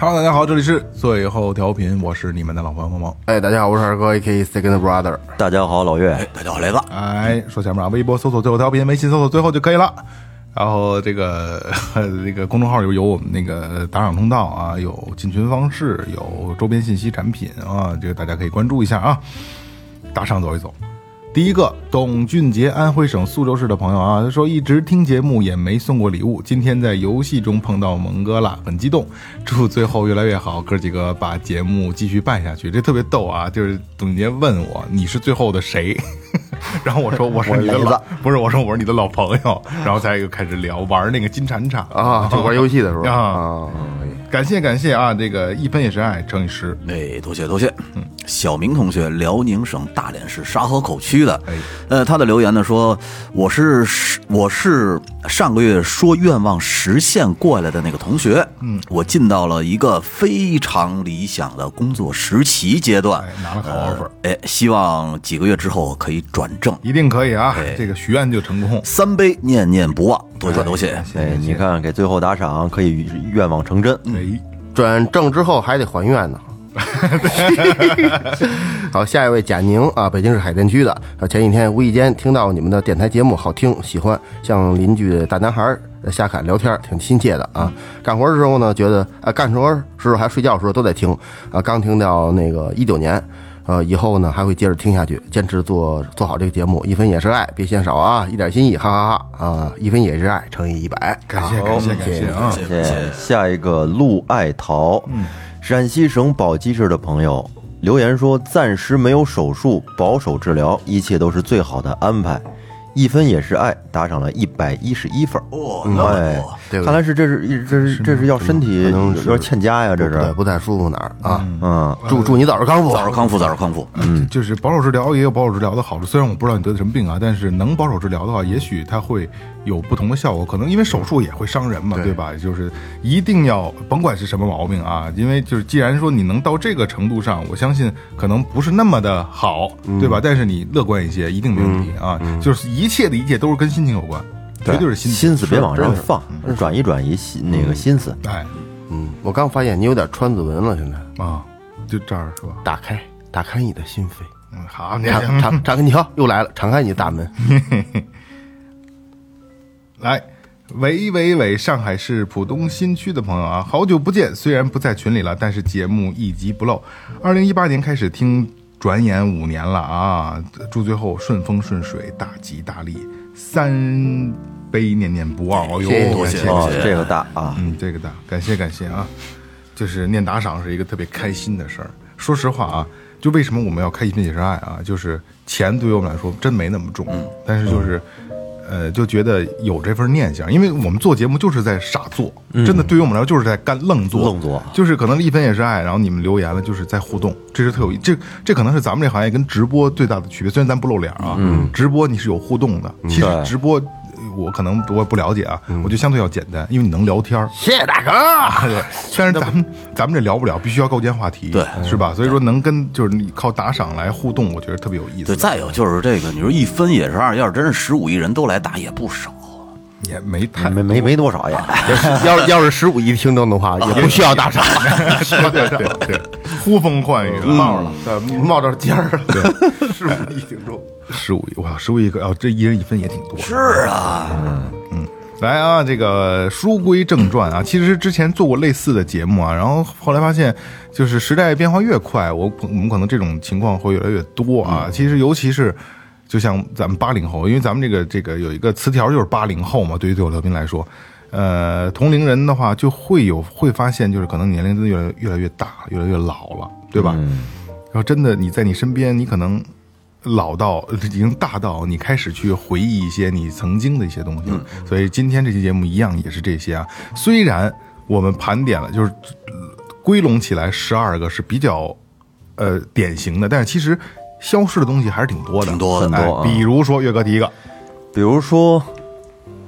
Hello，大家好，这里是最后调频，我是你们的老朋友萌萌。哎，大家好，我是二哥，A.K. Second Brother。大家好，老岳，哎，大家好，雷子，哎，说前面啊，微博搜索最后调频，微信搜索最后就可以了。然后这个 这个公众号有有我们那个打赏通道啊，有进群方式，有周边信息产品啊，这个大家可以关注一下啊。打赏走一走。第一个，董俊杰，安徽省宿州市的朋友啊，他说一直听节目也没送过礼物，今天在游戏中碰到蒙哥了，很激动，祝最后越来越好，哥几个把节目继续办下去，这特别逗啊！就是董俊杰问我你是最后的谁，然后我说我是你的老，不是我说我是你的老朋友，然后才又开始聊玩那个金铲铲啊，就玩游戏的时候啊啊，感谢感谢啊，这个一分也是爱乘以十，哎，多谢多谢。嗯，小明同学，辽宁省大连市沙河口区的，哎呃，他的留言呢说，我是我是上个月说愿望实现过来的那个同学，嗯，我进到了一个非常理想的工作实习阶段，哎拿了好 offer 呃哎，希望几个月之后可以转正。一定可以啊哎，这个许愿就成功。三杯念念不忘，多谢多谢。哎，你看给最后打赏，可以愿望成真。哎，转正之后还得还愿呢。好，下一位贾宁啊，北京市海淀区的。啊，前几天无意间听到你们的电台节目好听，喜欢，像邻居大男孩儿瞎侃聊天，挺亲切的啊。干活的时候呢，觉得啊，干活的时候还睡觉的时候都在听啊。刚听到那个 一九年。呃，以后呢还会接着听下去，坚持做做好这个节目，一分也是爱，别嫌少啊，一点心意，哈哈哈啊！一分也是爱，乘以一百，感谢感谢感谢啊！谢谢谢谢。下一个陆爱桃，陕西省宝鸡市的朋友留言说，暂时没有手术，保守治疗，一切都是最好的安排。一分也是爱，打赏了一百一十一份儿。哦，那么哎看来是这是这是这是要身体可能有点欠佳呀，这对，是。不太舒服哪儿啊？嗯，祝祝你早日康复，早日康复，早日康复。嗯，就是保守治疗也有保守治疗的好处。虽然我不知道你得的什么病啊，但是能保守治疗的话，也许它会有不同的效果。可能因为手术也会伤人嘛，对吧？就是一定要甭管是什么毛病啊，因为就是既然说你能到这个程度上，我相信可能不是那么的好，对吧？但是你乐观一些，一定没问题啊。就是一切的一切都是跟心情有关，绝对是心。心思别往上放，转移转移心那个心思。哎嗯，我刚发现你有点川字纹了，现在啊，就这儿是吧？打开，打开你的心扉，嗯，好，你敞敞敞开，你好，又来了，敞开你的大门。来，喂喂喂，上海市浦东新区的朋友啊，好久不见，虽然不在群里了，但是节目一集不漏。二零一八年开始听，转眼五年了啊！祝最后顺风顺水，大吉大利，三杯念念不忘。哦呦，谢谢这个大啊，嗯，这个大，感谢感谢啊！就是念打赏是一个特别开心的事儿。说实话啊，就为什么我们要开一分也是爱啊？就是钱对于我们来说真没那么重，但是就是。呃，就觉得有这份念想，因为我们做节目就是在傻做，真的对于我们来说就是在干愣做，愣做。就是可能一分也是爱，然后你们留言了，就是在互动，这是特有意，这这可能是咱们这行业跟直播最大的区别。虽然咱不露脸啊，嗯，直播你是有互动的，其实直播呃我可能我也不了解啊，我觉得相对要简单，因为你能聊天儿，谢谢大哥。对，但是咱们咱们这聊不了，必须要构建话题，对是吧？所以说能跟就是你靠打赏来互动，我觉得特别有意思。对，再有就是这个，你说一分也是二，要是真是十五亿人都来打，也不少。也没太没没没多少也。要要是十五亿听众的话，也不需要打赏，对对对对，呼风唤雨，冒了对冒着尖儿了。对，十五亿听众，十五亿，哇，十五亿个，哦，这一人一分也挺多。是啊，嗯嗯来啊，这个书归正传啊，其实之前做过类似的节目啊，然后后来发现，就是时代变化越快，我我们可能这种情况会越来越多啊。其实尤其是就像咱们八零后，因为咱们这个这个有一个词条就是八零后嘛，对于对我调频来说，呃，同龄人的话就会有会发现，就是可能年龄真的越来越来越大，越来越老了，对吧？然后真的你在你身边，你可能老到已经大到你开始去回忆一些你曾经的一些东西了。所以今天这期节目一样也是这些啊。虽然我们盘点了，就是呃归拢起来十二个是比较呃典型的，但是其实消失的东西还是挺多的，挺多很多啊哎比如说岳哥第一个，比如说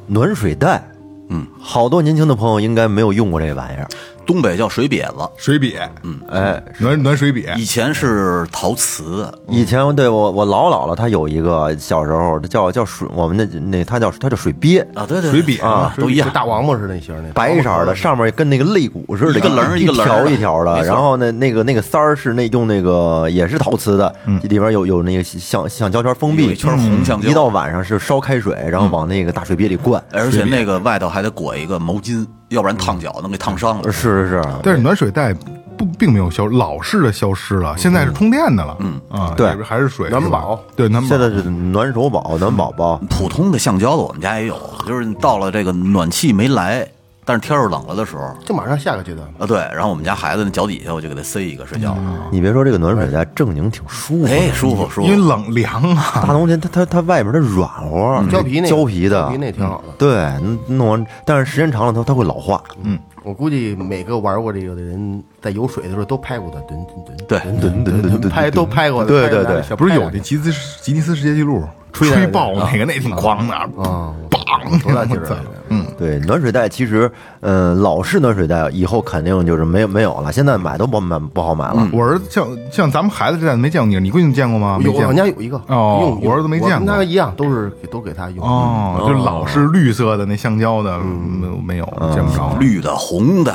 暖水袋，嗯，好多年轻的朋友应该没有用过这玩意儿。东北叫水瘪子，水瘪，嗯。哎，暖暖水瘪，以前是陶瓷，以前对我我老姥姥姥她有一个小时候叫叫水，我们那那她叫她叫水鳖，啊，对对，水对瘪啊都一样。大王八似的那型儿那白色儿的，上面跟那个肋骨似的，一个棱儿一一个棱儿。条的一条的。然后呢，那个那个塞儿是那用那个也是陶瓷的，里边有有那个橡橡胶圈封闭，有一圈红橡胶。一到晚上是烧开水，然后往那个大水鳖里灌。而且那个外头还得裹一个毛巾，要不然烫脚能给烫伤了。是是是，但是暖水袋不并没有消，老式的消失了，现在是充电的了，嗯啊，对。里边还是水，暖宝，对暖宝，现在是暖手宝、暖宝宝。普通的橡胶的我们家也有，就是到了这个暖气没来，但是天儿冷了的时候，就马上下个阶段了。啊对，然后我们家孩子那脚底下我就给他塞一个睡觉，你别说这个暖水袋，正经挺舒服的。哎，舒服舒因为服。冷凉啊，大冬天它它它外面它软和，胶皮那胶皮的，胶皮那挺好的。对，弄完，但是时间长了它它会老化。嗯我估计每个玩过这个的人，在游水的时候都拍过的，蹲蹲蹲，对蹲蹲蹲蹲，拍都拍过的。对对对小不是有拍那吉尼斯吉尼斯世界纪录吹吹爆那个，那挺狂的，啊，梆，多大劲儿我操啊！嗯，对，暖水袋其实，嗯、老式暖水袋以后肯定就是没有没有了，现在买都不买不好买了。我儿子像像咱们孩子这代没见过你，你闺女见过吗？没有见过我们家有一个哦用用我儿子没见过跟他一样，都是都给他用。哦，就老是绿色的那橡胶的，嗯没有见不着，绿的、红的，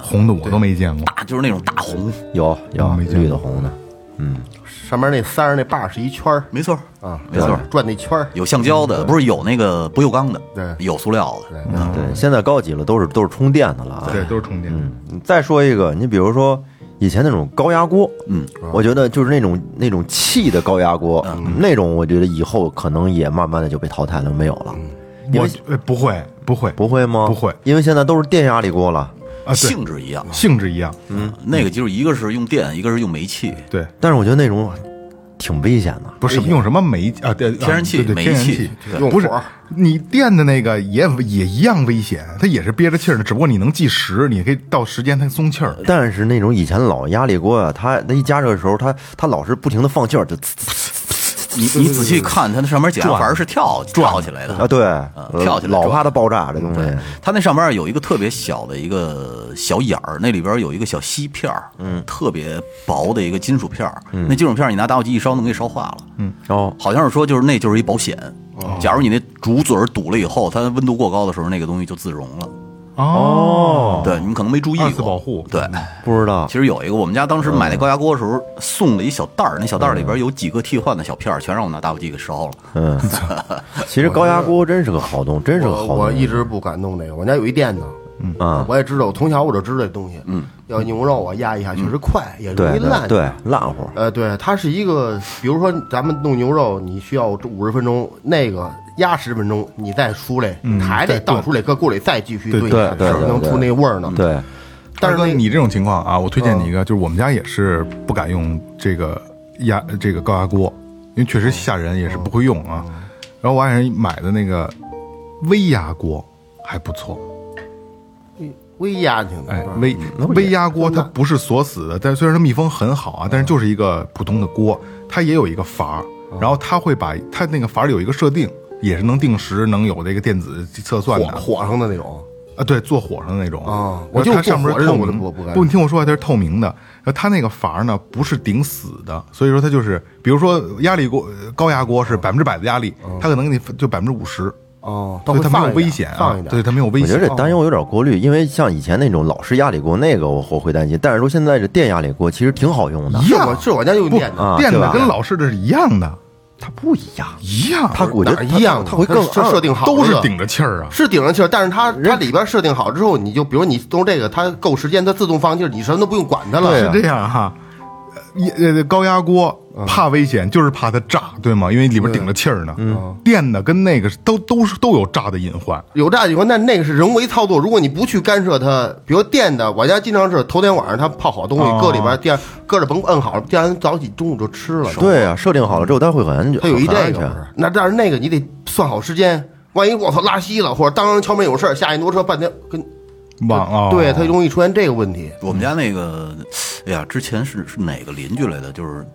红的我都没见过。大就是那种大红，有有绿的红的，上面那三儿那把儿是一圈儿没错，啊，没错，转那圈儿。有橡胶的，不是有那个不锈钢的，对有塑料的，对，现在高级了，都是都是充电的了啊。对，都是充电。嗯，再说一个，你比如说以前那种高压锅，嗯，我觉得就是那种那种气的高压锅，那种我觉得以后可能也慢慢的就被淘汰了，没有了。我呃不会不会不会吗？不会因为现在都是电压力锅了。啊，对，性质一样。性质一样。嗯那个就是一个是用电，一个是用煤气，对，但是我觉得那种挺危险的。不是用什么煤啊？对，天然气对对煤气天然气对不是火你电的那个也也一样危险，它也是憋着气儿的，只不过你能计时，你可以到时间它松气儿。但是那种以前老压力锅啊，它它一加热的时候，它它老是不停的放气儿，就呲呲你你仔细看它那上面减压阀是跳跳起来的啊，，对，跳起来老怕它爆炸这东西。它那上面有一个特别小的一个小眼儿，那里边有一个小锡片儿，嗯，特别薄的一个金属片儿，那金属片儿你拿打火机一烧能给烧化了，嗯，哦，好像是说就是那就是一保险，假如你那竹嘴儿堵了以后，它温度过高的时候，那个东西就自溶了，哦，对，你们可能没注意二次过，保护对。不知道其实有一个，我们家当时买那高压锅的时候送了一小袋儿，那小袋儿里边有几个替换的小片儿，全让我拿打火机给烧了。嗯，其实高压锅真是个好东，真是个好东西。我一直不敢弄这个，我家有一电呢。啊，我也知道，从小我就知道这东西。嗯，要牛肉啊压一下确实快，也容易烂。对对，烂乎。呃，对，它是一个，比如说咱们弄牛肉，你需要五十分钟，那个压十分钟，你再出来，还得倒出来，搁锅里再继续炖一下，对对对是能出那味儿呢。对，但是你这种情况啊，我推荐你一个，就是我们家也是不敢用这个压这个高压锅，因为确实吓人，也是不会用啊。然后我爱人买的那个微压锅还不错，微压挺的，哎，微微压锅它不是锁死的，但虽然它密封很好啊，但是就是一个普通的锅，它也有一个阀儿，然后它会把它那个阀儿里有一个设定，也是能定时，能有这个电子测算的。火火上的那种。啊，对，做火上的那种啊我就它上面是透明不不敢不，你听我说，它是透明的。然后它那个阀呢不是顶死的，所以说它就是，比如说压力锅、呃高压锅是百分之百的压力，它可能给你就百分之五十，哦，它所以它没有危险啊放一，点。对，它没有危险我觉。得这担忧有点过虑，因为像以前那种老式压力锅，那个我我会担心。但是说现在这电压力锅其实挺好用的，一样是我是我家用电的，啊电的跟老式的是一样的，它不一样。一样，它我觉得一样它会更它设定好都是顶着气儿啊。是顶着气儿，但是它它里边设定好之后，你就比如你从这个，它够时间，它自动放气儿，你什么都不用管它了。是这样哈，呃高压锅怕危险，就是怕它炸，对吗？因为里边顶着气儿呢。嗯，电的跟那个都都是都有炸的隐患。有炸隐患，但那个是人为操作。如果你不去干涉它，比如电的，我家经常是头天晚上它泡好东西，哦搁里边，第二搁着甭摁好了，第二天早起中午就吃了。对啊，设定好了之后，它会很安全，它有一这个，那但是那个你得算好时间，万一我操拉稀了，或者当敲门有事儿，下一挪车半天跟忘哦对，它容易出现这个问题。我们家那个，哎呀，之前是是哪个邻居来的？就是是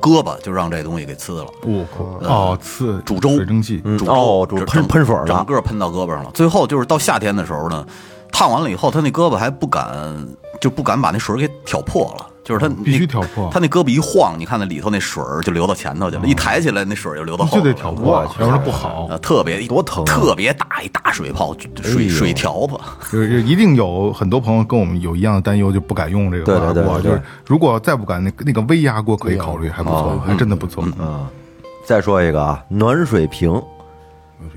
胳膊就让这东西给呲了。我靠哦，刺煮粥水蒸气，嗯煮粥煮喷喷水了整个喷到胳膊上了。最后就是到夏天的时候呢，烫完了以后，他那胳膊还不敢，就不敢把那水给挑破了。就是他必须挑破他那胳膊一晃，你看那里头那水儿就流到前头去了，一抬起来那水儿就流到后头了就得挑破，要不然不好。啊，特别多疼啊特别大一大水泡，水哎水条子。就是一定有很多朋友跟我们有一样的担忧，就不敢用这个对对高压锅。对对就是如果再不敢，那那个微压锅可以考虑，还不错，还真的不错。嗯，再说一个啊，暖水瓶，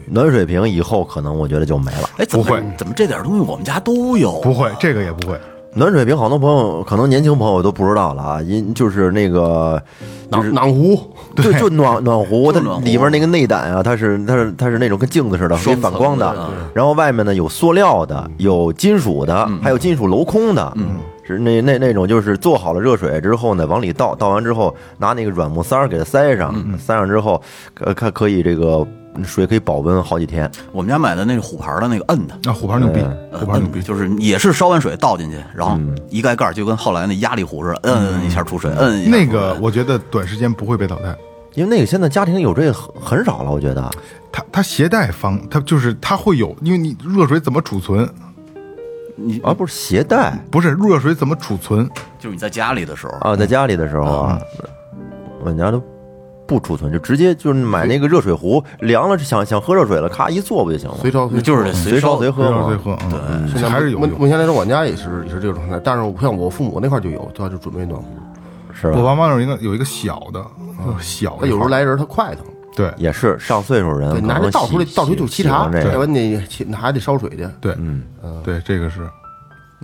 暖水瓶以后可能我觉得就没了。哎，怎么不会怎么这点东西我们家都有？不会，这个也不会。暖水瓶好多朋友可能年轻朋友都不知道了啊，因就是那个就是暖壶，对就暖暖壶，它里面那个内胆啊，它是它是它是那种跟镜子似的，可以反光的。的。然后外面呢有塑料的，有金属的，还有金属镂空的。嗯，是那那那种就是做好了热水之后呢，往里倒，倒完之后拿那个软木塞儿给它塞上，塞上之后，呃，它可以这个水可以保温好几天。我们家买的那个虎牌的那个摁的，那虎牌牛逼，呃虎牌牛逼，就是也是烧完水倒进去，然后一盖盖就跟后来那压力壶似的，摁一下出水，摁一下那个我觉得短时间不会被淘汰。因为那个现在家庭有这个很很少了，我觉得。它它携带方，它就是它会有，因为你热水怎么储存？你啊，不是携带不是热水怎么储存？就是你在家里的时候，啊，在家里的时候啊，我们家都不储存，就直接就是买那个热水壶，凉了想想喝热水了，咔一做不就行了？随烧随就是这随烧。随喝嘛。随随。喝，对，现在还是有用。目目前来说，我家也是也是这种状态，但是像我父母那块儿就有，他就准备暖壶。是吧？我爸妈有一个有一个小的，小的，有时候来人，他快腾，对。也是上岁数人对，拿着倒出来喜倒出来就沏茶，要不你沏还得烧水去。对，嗯，对，这个是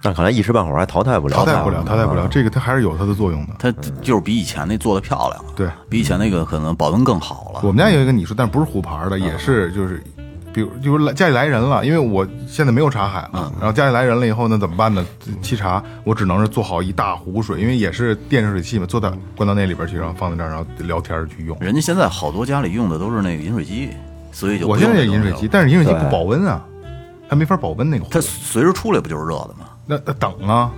但看来一时半会儿还淘汰不了，淘汰不了，淘汰不了。这个它还是有它的作用的。它就是比以前那做的漂亮了，对，比以前那个可能保温更好了。我们家有一个你说，但不是虎牌的，也是就是，比如就是来家里来人了，因为我现在没有茶海了，然后家里来人了以后呢，怎么办呢？沏茶，我只能是做好一大壶水，因为也是电热水器嘛，做到关到那里边去，然后放在这儿，然后聊天儿去用。人家现在好多家里用的都是那个饮水机，所以就我现在也饮水机，但是饮水机不保温啊，它没法保温那个它。随时出来不就是热的吗？那那等啊，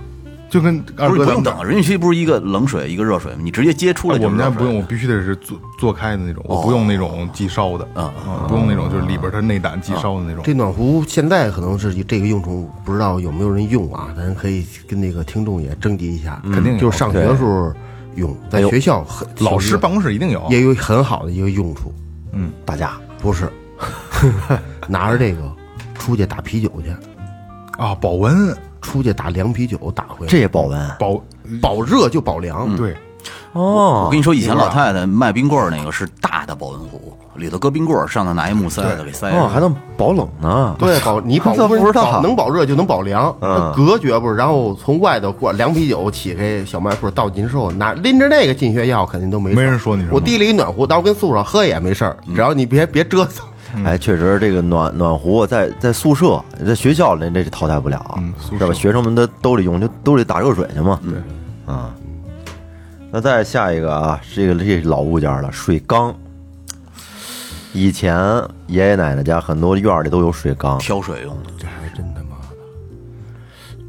就跟二不用等，饮水机不是一个冷水一个热水吗？你直接接出来哎就是热水。我们家不用，我必须得是做做开的那种，我不用那种即烧的，嗯嗯，不用那种就是里边它内胆即烧的那种。这暖壶现在可能是这个用处，不知道有没有人用啊？咱可以跟那个听众也征集一下，肯定有就是上学的时候用，在学校很老师办公室一定有，也有很好的一个用处，嗯打架不是 拿着这个出去打啤酒去，啊，保温出去打凉啤酒打回来，这也保温保保热就保凉，对，哦我哦跟。你说，以前老太太卖冰棍儿那个是大的保温壶，里头搁冰棍儿，上头拿一木塞子给塞哦，上。还能保冷呢。对，保你保温不知道保能保热就能保凉，嗯隔绝不是？然后从外头灌凉啤酒起开小卖铺倒进之后，拿拎着那个进学校肯定都没事没人说你什么我递了一暖壶，到时候跟宿舍喝也没事儿，只要你别别折腾。哎，确实，这个暖暖壶在在宿舍、在学校里这是淘汰不了，是吧？学生们都都得用，就都得打热水去嘛。对，啊。那再下一个啊，这个这老物件了，水缸。以前爷爷奶奶家很多院里都有水缸，挑水用的。这还真的，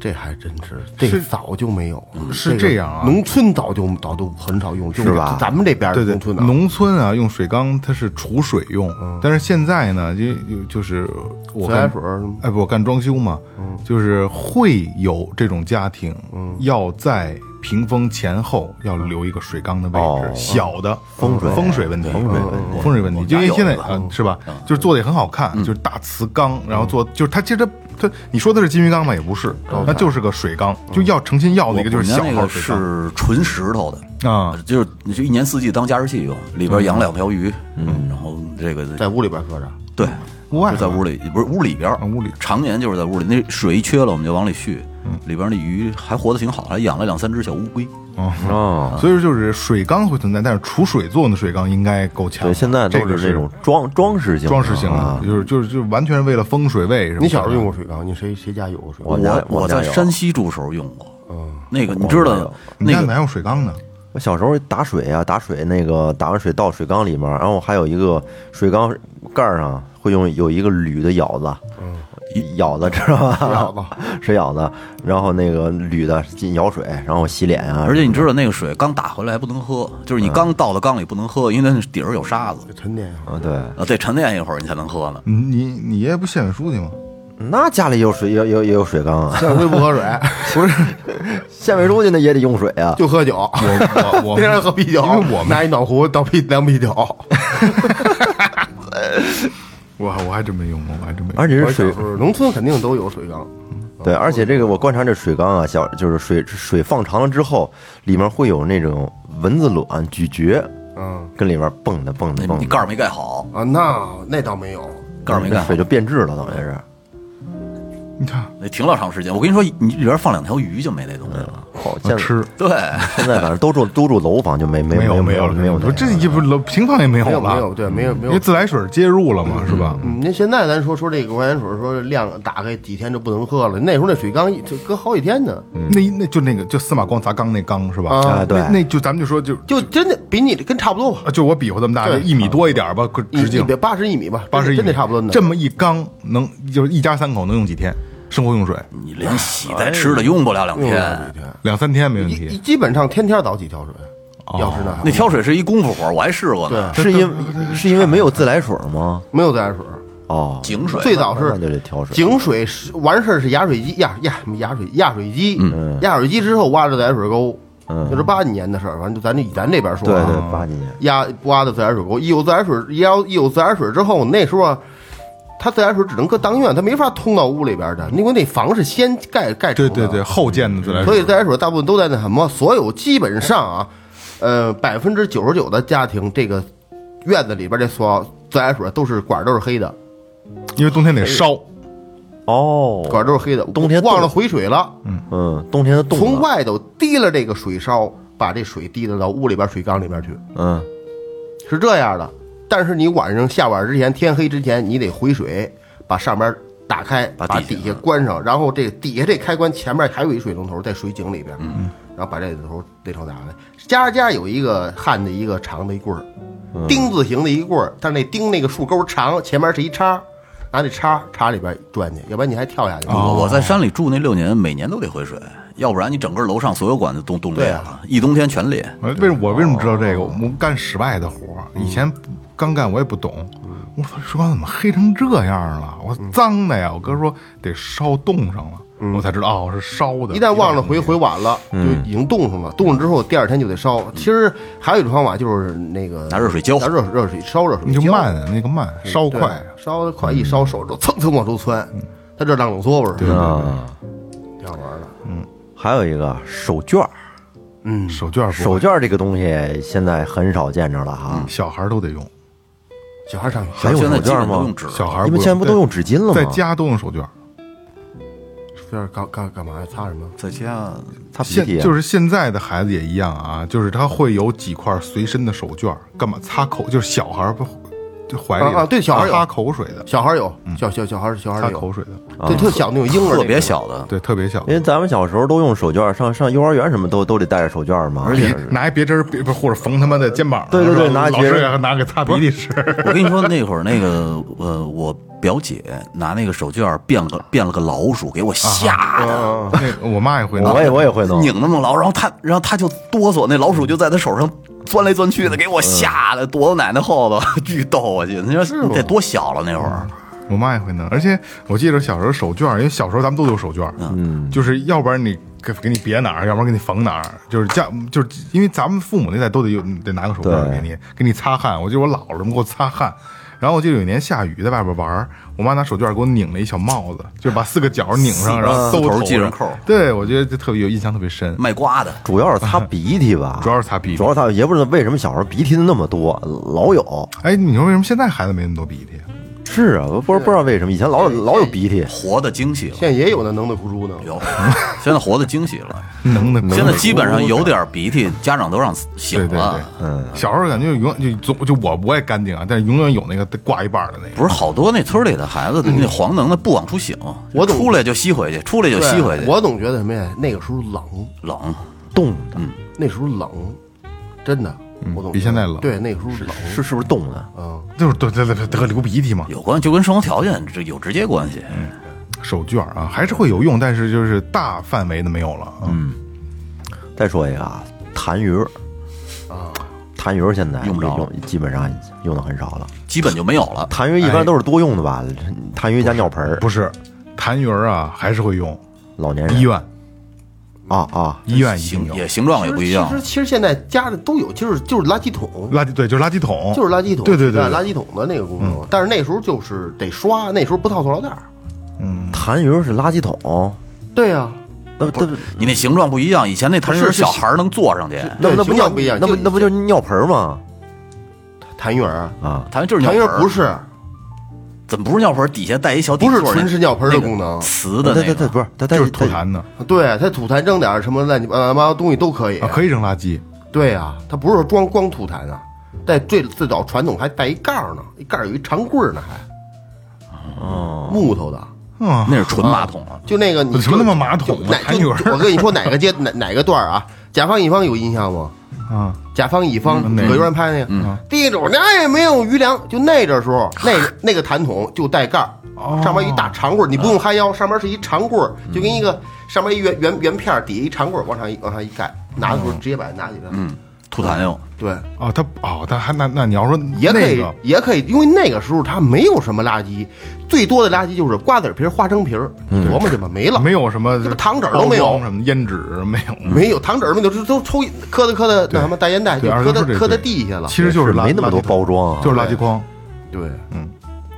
这还真是这个早就没有，是这样啊农村早就早都很少用，就是吧咱们这边对对农，村啊，农村啊用水缸它是储水用，但是现在呢，就就就是我自来干水儿哎，不，我干装修嘛，就是会有这种家庭，要在屏风前后要留一个水缸的位哦。置，小的风水。风水问题，风水问题。风水问题，因为现在是吧，就是做的也很好看，就是大瓷缸，然后做就是它其实它它你说的是金鱼缸吧也不是，它就是个水缸，就要诚心要的一个就是小号水缸。是纯石头的，啊，就是你就一年四季当加湿器用，里边养两条鱼，嗯，然后这个在屋里边搁着，对，屋外就在屋里，不是屋里边儿，啊屋里常年就是在屋里。那水一缺了，我们就往里蓄，里边那鱼还活得挺好，还养了两三只小乌龟。哦，所以说就是水缸会存在，但是储水作用的水缸应该够强。对，现在都是这种装装饰性装饰性啊的，就是就是就完全是为了风水位什么。你小时候用过水缸？你谁谁家有过水缸？我家我在山西住时候用过，嗯那个你知道那个你家哪有水缸呢？我小时候打水啊，打水那个打完水倒水缸里面，然后还有一个水缸盖儿上会用有一个铝的舀子，舀子知道吧？水舀子 水舀子，然后那个铝的进舀水，然后洗脸啊。而且你知道那个水刚打回来还不能喝，就是你刚倒到缸里不能喝，因为那底儿有沙子，沉淀啊，对，啊，得沉淀一会儿你才能喝呢。你你你爷爷不县委书记吗？那家里有水，有有也有水缸啊。下回不喝水，不是，县委书记那也得用水啊。就喝酒。我我 我天天喝啤酒，因为我们拿一暖壶当啤凉啤酒。我我还真没用过，我还真没用过。而且是水农村肯定都有水缸，对，而且这个我观察这水缸啊，小就是水水放长了之后，里面会有那种蚊子卵咀嚼，嗯跟里面蹦的蹦的蹦的，你盖儿没盖好，啊，那那倒没有。盖儿没盖好水，就变质了，等于是。你看得停老长时间。我跟你说，你里边放两条鱼就没那东西了。好，吃对，现在反正都住都住楼房，就没没没有没有没有那个不这也不楼平房也没有了，没有没有，对，没有没有因为。自来水接入了嘛，是吧？嗯，那现在咱说说这个矿泉水，说量打开几天就不能喝了。那时候那水缸一就搁好几天呢，那那就那个就司马光砸缸那缸是吧？啊哎对那那就咱们就说就就真的比你跟差不多吧，啊就我比划这么大，就一米多一点吧，一直径八十一米吧，八十一米，真的差不多呢。这么一缸能就是一家三口能用几天？生活用水你连洗带吃的用不了两用了天。几天，两三天没问一题。基本上天天倒几条水，要是那那挑水是一功夫活，我还试过呢。是因为是因为没有自来水吗？没有自来水，哦，井水最早是那就得挑水。井水是完事儿是压水机压压什么压水压水机，压水机之后挖的自来水沟，嗯那是八几年的事儿，反正就咱就以咱这边说啊，对对，八几年。压挖的自来水沟，一有自来水，一要一有自来水之后，那时候啊，它自来水只能搁当院，它没法通到屋里边的，因为那房是先盖盖成的，对对对，后建的自来水，所以自来水大部分都在那什么，所有基本上啊，呃，百分之九十九的家庭，这个院子里边这所自来水都是管都是黑的，因为冬天得烧，哦，管都是黑的，冬天忘了回水了，嗯。嗯，冬天的冻了。从外头提了这个水烧，把这水提到到屋里边水缸里边去，嗯，是这样的。但是你晚上下晚之前，天黑之前，你得回水，把上面打开，把底下把底下关上，然后这底下这开关前面还有一水龙头在水井里边，嗯，然后把这头这头打开，家家有一个焊的一个长的一棍儿，丁字形的一棍儿，但是那钉那个树钩长，前面是一叉，拿这叉叉里边钻去，要不然你还跳下去。我我在山里住那六年，每年都得回水，要不然你整个楼上所有管子都冻裂了，一冬天全裂。为什么我为什么知道这个？我们干室外的活儿，以前刚干我也不懂。我说水管怎么黑成这样了？我说脏的呀！我哥说得烧冻上了，我才知道哦是烧的。一旦忘了回回晚了，就已经冻上了。冻上之后，第二天就得烧。其实还有一种方法，就是那个拿热水浇拿热热水烧热水你就浇慢啊那个慢烧对快，烧的快，一烧手就蹭蹭往出窜，它这让冷缩味儿，啊，挺好玩的。嗯还有一个手绢儿，嗯，手绢儿手绢儿这个东西现在很少见着了哈。小孩儿都得用，小孩上学还用现在基手绢吗本都用纸，小孩儿你们现在不都用纸巾了吗？在家都用手绢儿。这是干干干嘛呀？擦什么？在家擦鼻涕啊，就是现在的孩子也一样啊，就是他会有几块随身的手绢儿，干嘛擦口？就是小孩儿不就怀里啊啊对小孩有。擦口水的，小孩有，小小小孩小孩有，擦口水的，对，特小那种婴儿那个，特别小的，对，特别小因。为咱们小时候都用手绢，上上幼儿园什么都都得带着手绢嘛。而且拿一别针儿，别不或者缝他妈的肩膀上，对对对是吧？老拿别针师也拿给擦鼻涕吃。我跟你说，那会儿那个呃，我表姐拿那个手绢儿变了个变了个老鼠，给我吓的，那我妈也会弄，我也我也会弄，拧那么牢，然后她然后她就哆嗦，那老鼠就在她手上钻来钻去的，给我吓得躲到奶奶后头，巨逗我去。你说得多小了那会儿，我妈也会弄，而且我记得小时候手绢，因为小时候咱们都有手绢，嗯，就是要不然你给给你别哪儿，要不然给你缝哪儿，就是家就是因为咱们父母那代都得有得拿个手绢给你给你擦汗，我记得我姥姥给我擦汗。然后我记得有一年下雨，在外边玩儿，我妈拿手绢给我拧了一小帽子，就是把四个角拧上，然后兜头系上扣对，我觉得就特别有印象，特别深。卖瓜的。主要是擦鼻涕吧，主要是擦鼻涕主要是擦，也不知道为什么小时候鼻涕那么多，老有。哎，你说为什么现在孩子没那么多鼻涕？是啊，我不知不知道为什么以前老有老有鼻涕，活的精细了，现在也有那能的哭出呢。有，现在活的精细了，能的，现在基本上有点鼻涕，家长都让醒对对了。对，嗯，小时候感觉永远就总就我我也干净啊，但是永远有那个挂一半的那个。不是好多那村里的孩子，那黄能的不往出醒，我出来就吸回去，出来就吸回去，我总觉得什么呀？那个时候冷，冷。冻的，那时候冷，真的，我总比现在冷对，那个时候冷，是是不是冻的？嗯，就是对对对对得流鼻涕嘛。有关就跟生活条件这有直接关系。嗯手绢啊，还是会有用，但是就是大范围的没有了嗯。再说一个啊，痰盂啊，痰盂现在用不着了，基本上用的很少了。基本就没有了。痰盂一般都是多用的吧？痰盂加尿盆儿，不是，痰盂啊还是会用，老年人医院啊啊，医院一定有形也形状也不一样其。实其实现在家里都有，就是就是垃圾桶，垃圾对，就是垃圾桶，就是垃圾桶，对对对对垃圾桶的那个功能。但是那时候就是得刷，那时候不套塑料袋嗯。痰盂儿是垃圾桶，对呀，那不你那形状不一样，以前那痰盂儿小孩儿能坐上去，那那不尿不一样那不那不就是尿盆儿吗？痰盂儿，啊，痰盂就是痰尿盆儿盂不是怎么不是尿盆儿？底下带一小底不是座儿纯是尿盆儿的功能瓷的那个它它它不是它它就是吐痰的对，它吐痰扔点儿什么乱七八糟东西都可以啊，。可以扔垃圾。对呀，它不是说光光吐痰啊，带最最早传统还带一盖儿呢，一盖儿有一长棍儿呢，还哦，木头的。嗯，那是纯马桶啊。就那个你什么他妈马桶就哪痰盂儿就我跟你说哪个阶哪哪个段儿啊？甲方乙方有印象吗？啊，甲方乙方葛优然拍那个，第一种那也没有余粮，就那阵时候，那个那个痰桶就带盖儿，上面一大长棍儿，你不用哈腰，上面是一长棍儿，就跟一个上面一圆圆圆片儿，底下一长棍儿，往上一往上一盖，拿的时候直接把它拿起来。嗯，吐痰用。对，哦，他哦，他还那那你要说也可以那个，也可以，因为那个时候他没有什么垃圾，最多的垃圾就是瓜子皮儿、花生皮儿，琢磨去吧，没了，没有什么这不糖纸儿都没有什么烟纸没有，没有糖纸儿没有，这都抽磕的磕的那什么大烟袋，就磕的磕在地下了。其实就是没那么多包装啊，就是垃圾筐。对，嗯，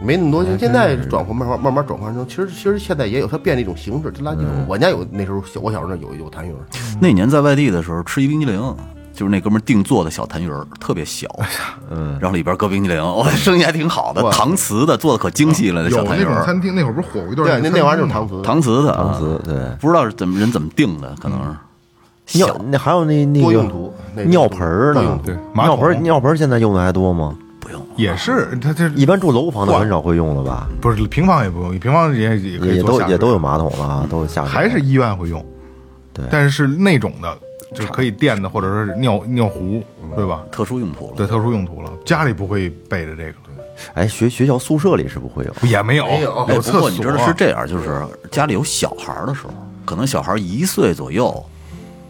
没那么多。现在转换慢慢慢慢转换成，其实其实现在也有它变了一种形式，这垃圾桶。我家有那时候小我小时候有有痰盂，那年在外地的时候吃一冰激凌，就是那哥们儿定做的小痰盂儿，特别小，嗯，然后里边搁冰激凌，哇，生意还挺好的，搪瓷的，做的可精细了，那小痰盂儿，那种餐厅，那会儿不是火过一段对，那那玩意儿就是搪瓷，搪瓷的，搪啊瓷对。不知道是怎么人怎么定的，可能是尿小那还有那那个多用途尿盆儿呢对马尿盆儿桶尿盆儿现在用的还多吗？不用。也是，他这一般住楼房的很少会用了吧？不是平房也不用，平房也也也都也都有马桶了啊，都有下水。还是医院会用，对但是是那种的，就是可以垫的，或者说是尿尿壶，对吧？特殊用途了。对，特殊用途了，家里不会备着这个，哎，学学校宿舍里是不会有。也没有没有哎，不过你知道是这样，就是家里有小孩儿的时候，可能小孩儿一岁左右，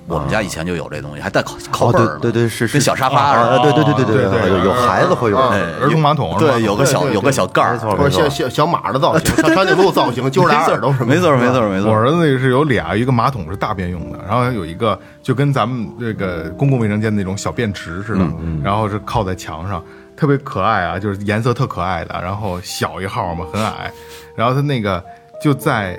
我们家以前就有这东西，还带考考哦，本儿呢，对对对，是是跟小沙发似啊，的。对对对对对对有有孩子会有。哎儿童马桶，对，有个小有个小盖儿，或者小小小马的造型，小长颈鹿造型，揪俩耳朵什么。没错没错没错。我儿子那个是有俩，一个马桶是大便用的，然后有一个就跟咱们这个公共卫生间那种小便池似的，然后是靠在墙上，特别可爱啊，就是颜色特可爱的，然后小一号嘛，很矮，然后他那个就在。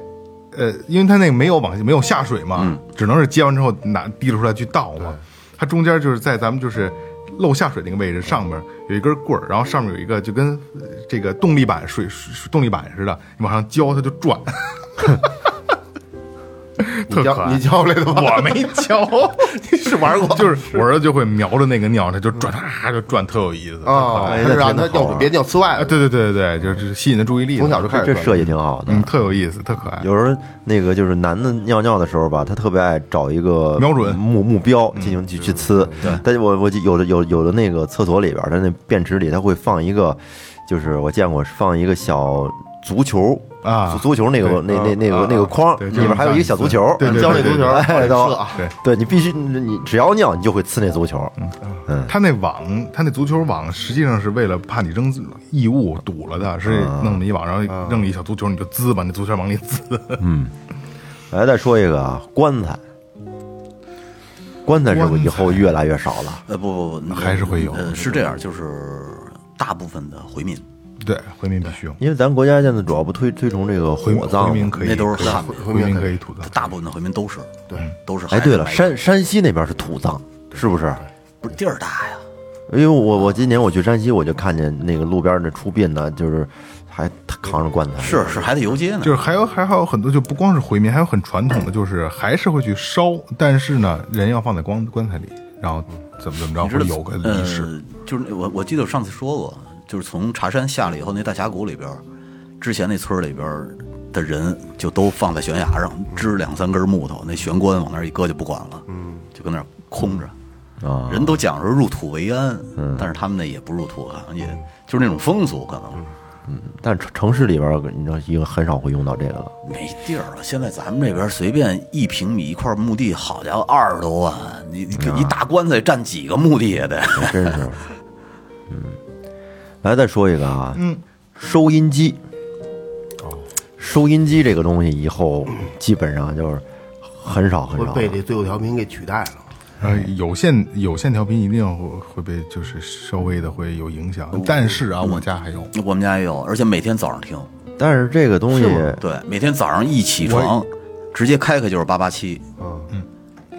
呃，因为他那个没有往没有下水嘛，只能是接完之后拿提溜出来去倒嘛。它中间就是在咱们就是漏下水那个位置上面有一根棍儿，然后上面有一个就跟呃这个动力板水水动力板似的，你往上浇它就转。特可爱你教你教来的吧？我没教，你是玩过？就是我儿子就会瞄着那个尿，他就转，啊，就转，特有意思。啊，让他尿别尿呲外。对对对对对，就是吸引他注意力。从小就开始这设计挺好的。嗯，特有意思，特可爱。有时候那个就是男的尿尿的时候吧，他特别爱找一个瞄准目目标进行去去呲。对，但是我我记有的有有的那个厕所里边，他那便池里他会放一个，就是我见过放一个小足球啊足足球那个那那那啊个那个框里边还有一个小足球，对对教那足球，哎都射啊对，对你必须你只要尿你就会呲那足球。嗯，他那网，他那足球网实际上是为了怕你扔异物堵了的，是弄了一网，然后扔了一小足球，你就滋吧，那足球往里滋。嗯来再说一个啊，棺材，棺材是不是以后越来越少了？呃不不不，还是会有呃是这样，就是大部分的回民对，回民必须用，因为咱国家现在主要不推推崇这个回火葬回民可以，那都是汉回民可以土葬。大部分的回民都是对，都是。哎，对了，山山西那边是土葬，是不是？不是地儿大呀，因为我我今年我去山西，我就看见那个路边那出殡的，就是还扛着棺材，是是还得游街呢。就是还有还还有很多，就不光是回民，还有很传统的，就是还是会去烧，但是呢，人要放在棺棺材里，然后怎么怎么着，会有个仪式。呃，就是我我记得我上次说过，就是从茶山下来以后，那大峡谷里边儿，之前那村儿里边儿的人就都放在悬崖上，支两三根木头，那悬棺往那儿一搁就不管了，嗯，就跟那儿空着。啊，人都讲说入土为安，嗯，但是他们那也不入土，好像也就是那种风俗，可能嗯但城城市里边儿，你知道，一个很少会用到这个了。没地儿了。现在咱们这边随便一平米一块墓地，好家伙，二十多万，你你一大棺材占几个墓地也得。真是。嗯，来再说一个啊，嗯，收音机。哦，收音机这个东西以后基本上就是很少很少被这最后调频给取代了。呃，有线有线调频一定会会被就是稍微的会有影响，但是啊，我家还有。我们家也有，而且每天早上听。但是这个东西，对，每天早上一起床，直接开开就是八八七。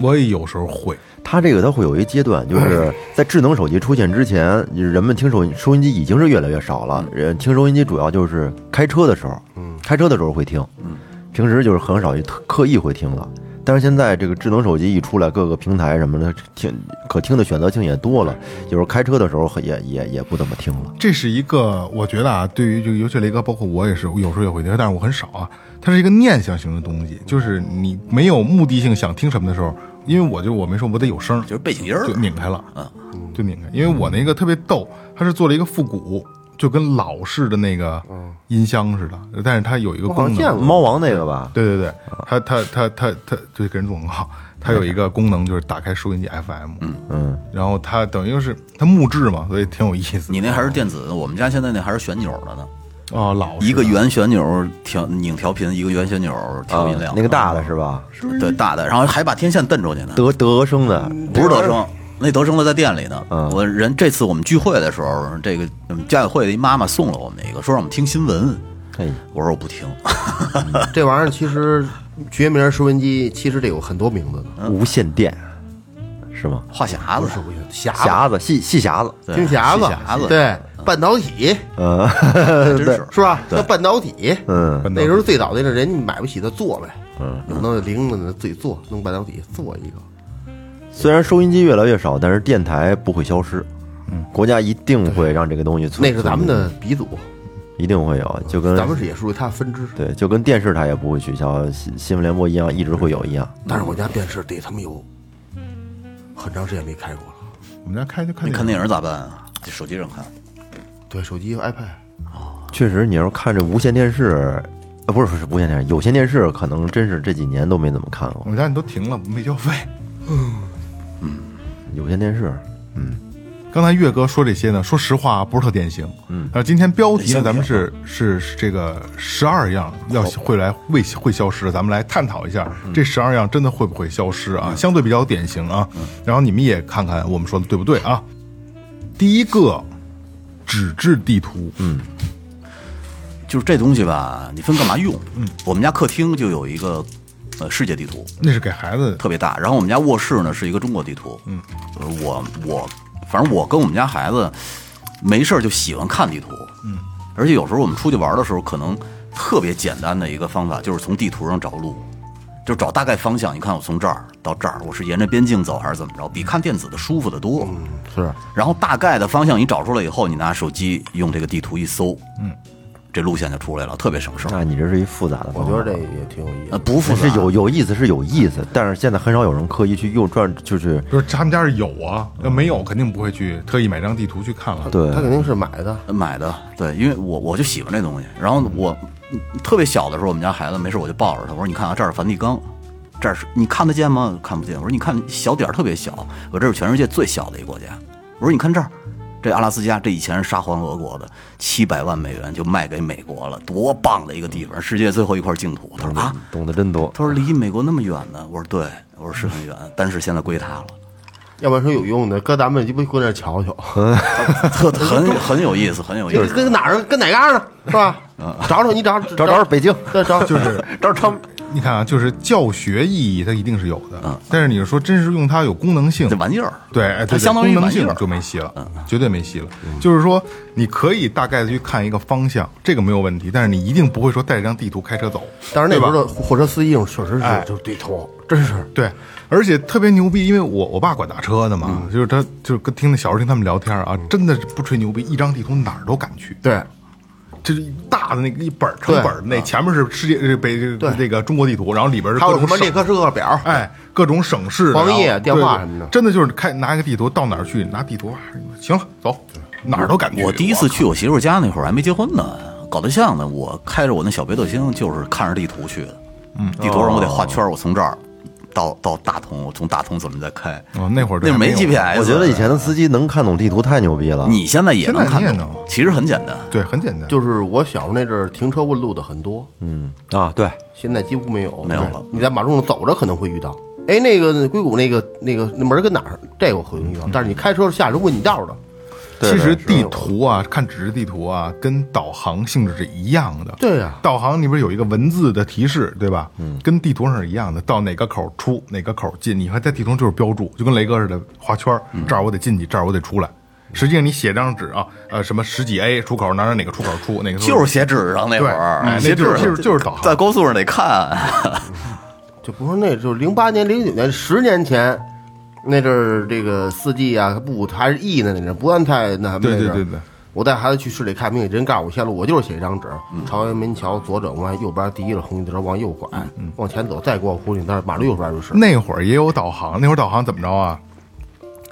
我也有时候会。它这个它会有一阶段，就是在智能手机出现之前，人们听收收音机已经是越来越少了。人听收音机主要就是开车的时候，嗯，开车的时候会听，嗯，平时就是很少特刻意会听了。但是现在这个智能手机一出来，各个平台什么的听可听的选择性也多了，有时候开车的时候也也也不怎么听了。这是一个我觉得啊，对于就尤其雷哥，包括我也是，有时候也会听，但是我很少啊。它是一个念想型的东西，就是你没有目的性想听什么的时候，因为我就我没说，我得有声，就是背景音儿就拧开了，嗯，就拧开。因为我那个特别逗，它是做了一个复古。就跟老式的那个音箱似的，但是它有一个功能，猫王那个吧？对对对，它它它它它就给人做广告，它有一个功能就是打开收音机 FM，嗯嗯，然后它等于是它木质嘛，所以挺有意思。你那还是电子的，我们家现在那还是旋钮的呢。哦，老一个圆旋钮调拧调频，一个圆旋钮调音量，那个大的是吧？对，大的，然后还把天线蹬出去呢。德德声的，不是德声。那德生的在店里呢。我人这次我们聚会的时候，这个家委会的一妈妈送了我们一个，说让我们听新闻。嘿，我说我不听。这玩意儿其实学名收音机，其实得有很多名字的。无线电是吗？话匣子，匣匣子，细细匣子，听匣子，匣子，对，半导体，嗯，对，是吧？那半导体，嗯，那时候最早的那人买不起的做呗，嗯，有那铃子的自己做，弄半导体做一个。虽然收音机越来越少，但是电台不会消失。嗯，国家一定会让这个东西存。那是咱们的鼻祖，一定会有，就跟咱们是也属于它的分支。对，就跟电视台也不会取消，新新闻联播一样，一直会有一样。但是我家电视得他妈有很长时间没开过了。我们家开就看。你看电影咋办啊？在手机上看。对，手机、iPad。哦，确实，你要看这无线电视，啊，不是不是无线电视，有线电视可能真是这几年都没怎么看过。我们家你都停了，没交费。嗯。嗯，有线电视，嗯，刚才岳哥说这些呢，说实话不是特典型，嗯，然后今天标题呢，咱们是是这个十二样要会来会会消失，咱们来探讨一下这十二样真的会不会消失啊？相对比较典型啊，然后你们也看看我们说的对不对啊？第一个，纸质地图，嗯，就是这东西吧，你分干嘛用？嗯，我们家客厅就有一个。呃，世界地图那是给孩子特别大，然后我们家卧室呢是一个中国地图。嗯，我我反正我跟我们家孩子没事儿就喜欢看地图。嗯，而且有时候我们出去玩的时候，可能特别简单的一个方法就是从地图上找路，就找大概方向。你看我从这儿到这儿，我是沿着边境走还是怎么着？比看电子的舒服得多。嗯，是。然后大概的方向你找出来以后，你拿手机用这个地图一搜。嗯。这路线就出来了，特别省事儿。那你这是一复杂的，我觉得这也挺有意思。不复杂是有有意思是有意思，但是现在很少有人刻意去用转，就是就是他们家是有啊，要没有肯定不会去特意买张地图去看了。对，他肯定是买的，买的。对，因为我我就喜欢这东西。然后我特别小的时候，我们家孩子没事我就抱着他，我说你看啊，这儿是梵蒂冈，这儿是你看得见吗？看不见。我说你看小点儿特别小，我这是全世界最小的一个国家。我说你看这儿。这阿拉斯加，这以前是沙皇俄国的，七百万美元就卖给美国了，多棒的一个地方，世界最后一块净土。他说啊，懂得真多。他说离美国那么远呢，我说对，我说是很远，但是现在归他了。要不然说有用的，搁咱们就不过那瞧瞧，特很很有意思，很有意思。跟哪儿跟哪嘎呢？是吧？找找你找找找北京，找 就是找找。你看啊，就是教学意义，它一定是有的。嗯，但是你是说真是用它有功能性，这玩意儿，对，它相当于功能性就没戏了，绝对没戏了。就是说，你可以大概的去看一个方向，这个没有问题，但是你一定不会说带着张地图开车走。但是那边的货车司机用确实是就是地图，真是对，而且特别牛逼，因为我我爸管打车的嘛，就是他就是跟听那小时候听他们聊天啊，真的是不吹牛逼，一张地图哪儿都敢去。对。就是大的那个一本成本那前面是世界北这个中国地图，然后里边是还有什么列克斯克表，哎，各种省市、黄页、电话什么的，真的就是开拿一个地图到哪儿去拿地图，行了，走。哪儿都敢去。我第一次去我媳妇家那会儿还没结婚呢，搞对象呢，我开着我那小北斗星，就是看着地图去的。嗯，地图上我得画圈儿，我从这儿到到大同，我从大同怎么再开？哦，那会儿那会儿没 GPS，我觉得以前的司机能看懂地图太牛逼了。你现在也能看懂其实很简单。对很简单，就是我小时候那阵儿停车问路的很多，嗯啊，对，现在几乎没有，没有了你在马路上走着可能会遇到。哎，那个硅谷那个那个那门儿跟哪儿？这个我会遇到，但是你开车下人问你道的。对其实地图啊，看纸质地图啊，跟导航性质是一样的。对呀导航里边有一个文字的提示，对吧？嗯，跟地图上是一样的，到哪个口出，哪个口进，你看在地图上就是标注，就跟雷哥似的画圈儿，这儿我得进去，这儿我得出来。实际上你写张纸啊，呃，什么十几 A 出口哪哪哪个出口出，哪个出口就是写纸上那会儿哎，写纸那就是就是导航在高速上得看。就不是那，就是零八年、零九年，十年前那阵儿，这个四 G 啊，不还是 E 呢？那阵儿不算太那什么对对对对。我带孩子去市里看病，人告诉我线路，我就是写一张纸，朝阳门桥左转弯，右边第一个红绿灯往右拐，往前走，再过红绿灯，马路右边就是。那会儿也有导航，那会儿导航怎么着啊？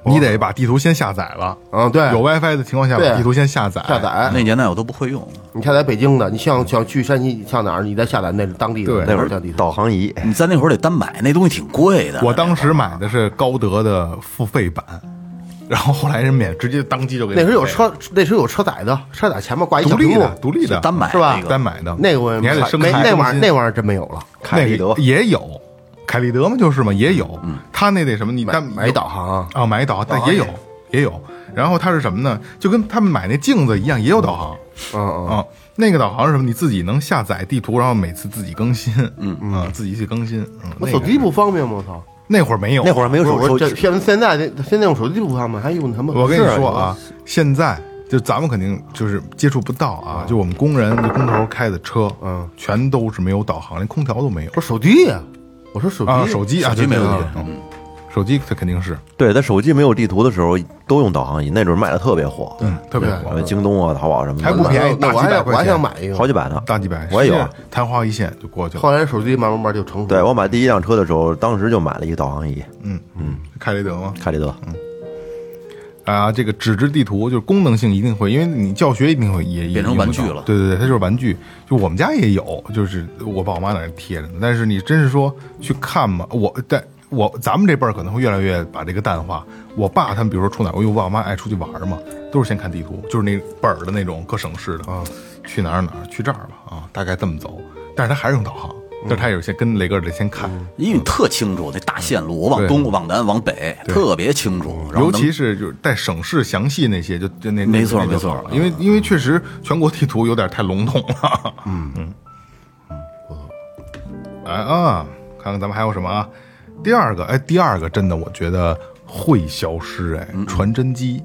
你得把地图先下载了，嗯，对，有 WiFi 的情况下把对地图先下载。下载。那年代我都不会用。你下载北京的，你像想去山西，上哪儿？你再下载那当地的那会儿叫地图。导航仪，你在那会儿得单买，那东西挺贵的。我当时买的是高德的付费版，然后后来人免直接当机就给那时候有车，那时候有车载的，车载前面挂一小屏幕独立的，，独立的单买是吧单买的那个我也你还得升没台那玩意儿，那玩意儿真没有了。凯立德也有，凯立德嘛就是嘛也有，他那得什么你单买导航啊，啊买导航，但也有也有，然后它是什么呢？就跟他们买那镜子一样，也有导航。嗯嗯，啊，那个导航是什么？你自己能下载地图，然后每次自己更新，嗯嗯，自己去更新。嗯，我手机不方便吗？我操！那会儿没有，那会儿没有手手不是我这现现在这现在用手机不方便，还用什么。我跟你说啊，现在就咱们肯定就是接触不到啊，就我们工人、就工头开的车，嗯，全都是没有导航，连空调都没有不是手机呀，我说手机啊，手机啊，手机没问题嗯，手机它肯定是，对，在手机没有地图的时候都用导航仪，那阵儿卖的特别火，对，特别火，呃，京东啊、淘宝什么的，还不便宜，大那我我还几百块钱，想买一个，好几百呢。大几百，我也有昙花一现就过去了。后来手机慢慢慢就成熟。对我买第一辆车的时候，当时就买了一个导航仪，嗯嗯，凯立德吗？凯立德。啊，这个纸质地图就是功能性一定会，因为你教学一定会也也变成玩具了对对对，它就是玩具。就我们家也有，就是我爸我妈在那儿贴着呢。但是你真是说去看嘛，我但我咱们这辈儿可能会越来越把这个淡化。我爸他们比如说出哪儿，因为我爸我妈爱出去玩嘛，都是先看地图，就是那本儿的那种各省市的啊，去哪儿哪儿去这儿吧啊，大概这么走。但是他还是用导航，但是他有些跟雷哥得先看。因为你特清楚那大线路，我往对东、往南、往北，特别清楚。然后尤其是就是带省市详细那些，就就那那没错没错因为因为确实全国地图有点太笼统了。嗯嗯哎啊，看看咱们还有什么啊？第二个，哎，第二个真的我觉得会消失，哎，传真机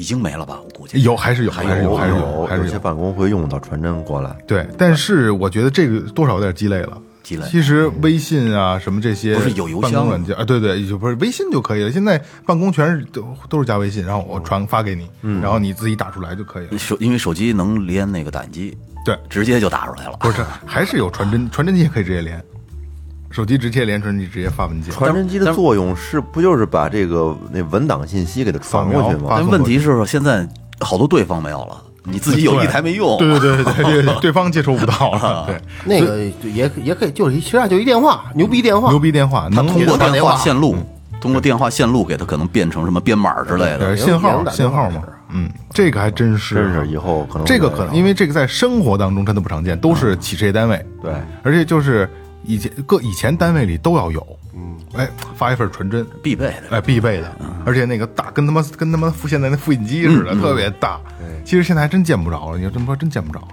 已经没了吧？我估计有还是有，还是有，还是有，还是有些。办公会用到传真过来。对，但是我觉得这个多少有点鸡肋了。鸡肋。其实微信啊，什么这些不是有邮箱软件啊？对对，就不是微信就可以了。现在办公全是都都是加微信，然后我传发给你，嗯然后你自己打出来就可以了。手因为手机能连那个打印机，对，直接就打出来了。不是，还是有传真，传真机也可以直接连，手机直接连传真机，直接发文件。传真机的作用是不就是把这个那文档信息给它传过去吗？但问题是现在好多对方没有了，你自己有一台没用。对对对对对对，方接收不到了。对，那个也也可以，就是一其实上就一电话，牛逼电话，牛逼电话能通过电话话线路，通过电话线路给它可能变成什么编码之类的。呃信号信号嘛嗯，这个还真是，真是以后可能这个可能因为这个在生活当中真的不常见，都是企事业单位，对而且就是以前各以前单位里都要有，嗯，哎，发一份传真，必备的。哎，必备的，而且那个大跟他妈跟他妈复现在那复印机似的，特别大。其实现在还真见不着了，你要这么说，真见不着了。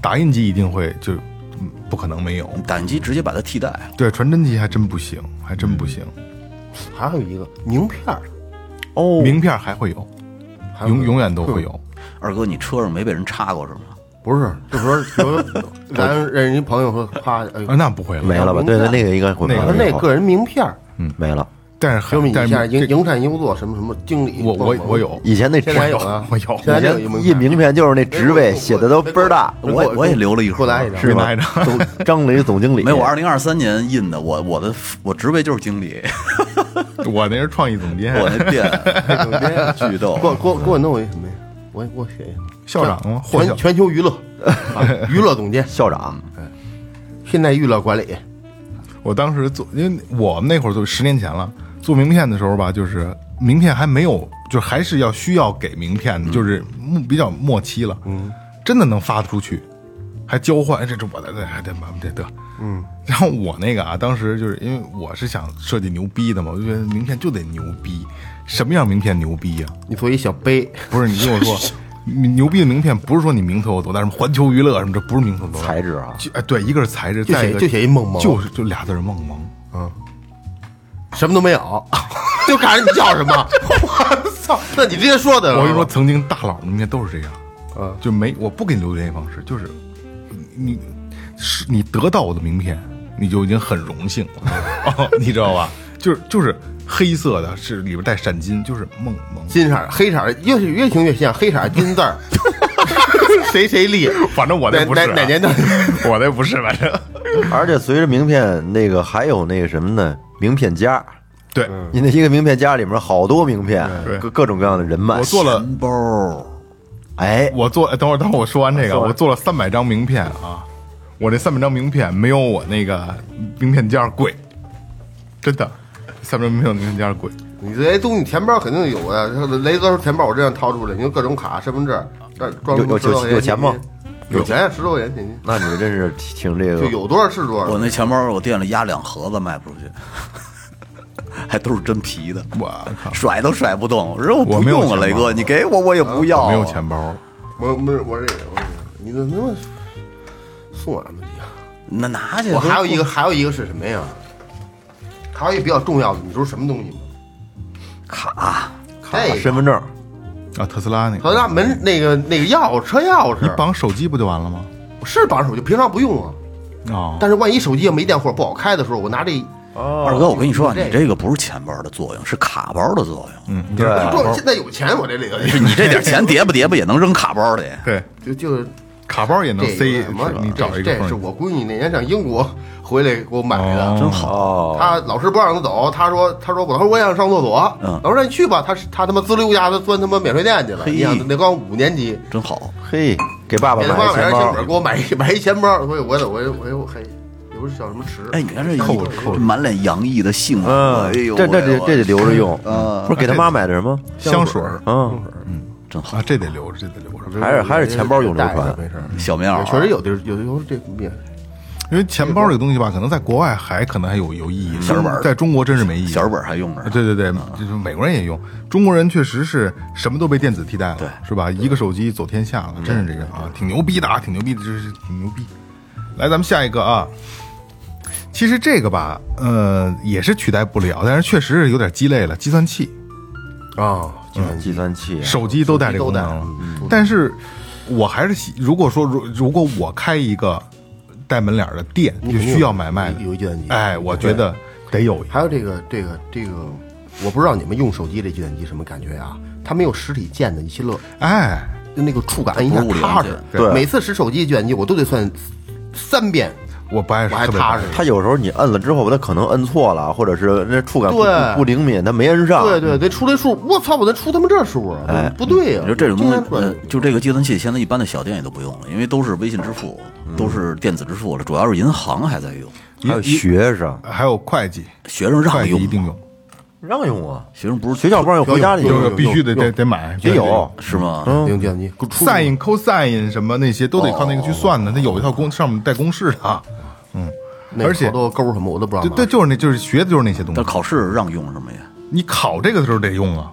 打印机一定会就嗯不可能没有，打印机直接把它替代。对，传真机还真不行，还真不行。还有一个名片儿，哦，名片还会有永永远都会有。二哥，你车上没被人插过是吗？不是，就是说，比如说咱认识一朋友说，啪，哎啊，那不会了，没了吧？对对，那个应该会没了那个人名片儿，没了。但是就是你但是现在营这营产优作什么什么经理，我我我有，以前那现在有啊，我有现在以前印名片就是那职位写的都倍儿大，我也我也留了一盒给我来一张，是吗拿一张？总张雷总经理没有，我二零二三年印的，我我的我职位就是经理，我那是创意总监，我那店巨逗。给我给我给我弄一什么呀？我我写一个校长吗？全全球娱乐，啊娱乐总监，校长，现代娱乐管理，我当时做，因为我们那会儿都十年前了，做名片的时候吧，就是名片还没有，就还是要需要给名片的，就是末比较末期了，嗯，真的能发得出去，还交换，哎这这我的这还得这得，嗯，然后我那个啊，当时就是因为我是想设计牛逼的嘛，我就觉得名片就得牛逼，什么样名片牛逼呀、你做一小杯，不是你听我说，你牛逼的名片不是说你名头有多大，什么环球娱乐什么，这不是名头多大，材质啊，就哎对，一个是材质，就再一个就写一梦萌就是就俩字儿梦萌。什么都没有，就看人你叫什么。我操！那你直接说的，我跟你说，，曾经大佬名片都是这样，嗯就没我不给你留联系方式，就是你是你得到我的名片，你就已经很荣幸了，哦 你知道吧？就是就是黑色的，是里边带闪金，就是梦梦。金色儿、黑色儿，越是越听越像黑色儿金字儿，谁谁立？反正我那不是、啊，哪哪年的？我那不是，反正而且随着名片那个还有那个什么呢？名片夹，对。你那一个名片夹里面好多名片对，各各种各样的人脉。我做了，钱包，哎，我做，哎等会儿，等会儿我说完这个，我做了三百张名片啊，我这三百张名片没有我那个名片夹贵，真的，三百张名片名片夹贵。你这些东西钱包肯定有的，雷哥说钱包我这样掏出来，你说各种卡、身份证，这装有有10多块钱有钱吗？有钱呀，十多块钱现金，那你真是挺这个，就有多少是多少。我那钱包我店里压两盒子卖不出去，还都是真皮的，我靠，甩都甩不动。我说我我没有不用啊，雷哥，你给我我也不要。我没有钱包，我不是我这个，我这个你怎么那么送俺们去啊？那拿去。我还有一个，还有一个是什么呀？还有一个比较重要的，你知道什么东西吗？卡，这身份证，啊，特斯拉那个，特斯拉门那个那个钥匙，车钥匙你，绑手机不就完了吗？是绑手机，平常不用啊。哦，但是万一手机要没电或者不好开的时候，我拿这哦二哥，我跟你说啊，你这个不是钱包的作用，是卡包的作用。嗯，对说现在有钱，我这里头是你这点钱叠吧叠吧也能扔卡包里。对，就就是卡包也能塞，个什么是，你找一个。这这是我闺女那年上英国回来给我买的，哦。真好。哦，他老师不让她走，她说她说我老师我也想上厕所，嗯。老师让你去吧，她她他他妈滋溜一下子钻他妈免税店去了，嘿。你想那刚五年级，真好，嘿，给爸爸给他买一钱包给我买一买一钱包，所以我得我我我还也不是叫什么池，哎，你看这扣一着扣着满脸洋溢的幸福，嗯哎呦，这这得我这得留着用，啊不是给他妈买的什么？香水儿。嗯，真好啊，，这得留着，这得留着，还是还是钱包用流传没事。小棉袄，确实有的有的有这面，因为钱包这个东西吧，可能在国外还可能还有有意义，小本儿在中国真是没意义。小本还用着啊，对对对，就是美国人也用，中国人确实是什么都被电子替代了，对是吧？一个手机走天下了，真是这个啊，挺牛逼的啊，挺牛逼的，这是挺牛逼。来，咱们下一个啊，其实这个吧，呃，也是取代不了，但是确实是有点鸡肋了。计算器、啊，计算器，手机都带这个功能。了，但是我还是喜，如果说如如果我开一个带门脸儿的店，就需要买卖的，有一计算机，哎，我觉得得有一个。还有这个这个这个，我不知道你们用手机这计算机什么感觉啊？它没有实体键的一些乐，哎，就那个触感一下踏实。对。每次使手机计算机，我都得算三遍，我不爱我还踏实。他有时候你摁了之后，他可能摁错了，或者是那触感不不灵敏，他没摁上。对对，得出这数，我操，我得出他妈这数啊！哎不对呀、你说这种东西就这个计算器，现在一般的小店也都不用了，因为都是微信支付，都是电子支付了，主要是银行还在用，还有学生还有会计，学生让用，一定用，让用啊，学生不是学校不让用，回家里有有这个用。必须得得得买，得有是吗？用计算机 sin、cosine 什么那些都得靠那个去算的，它有一套公上面带公式的，那而且好多勾什么我都不知道对。对，就是那就是学的就是那些东西。但考试让用什么呀？你考这个的时候得用啊，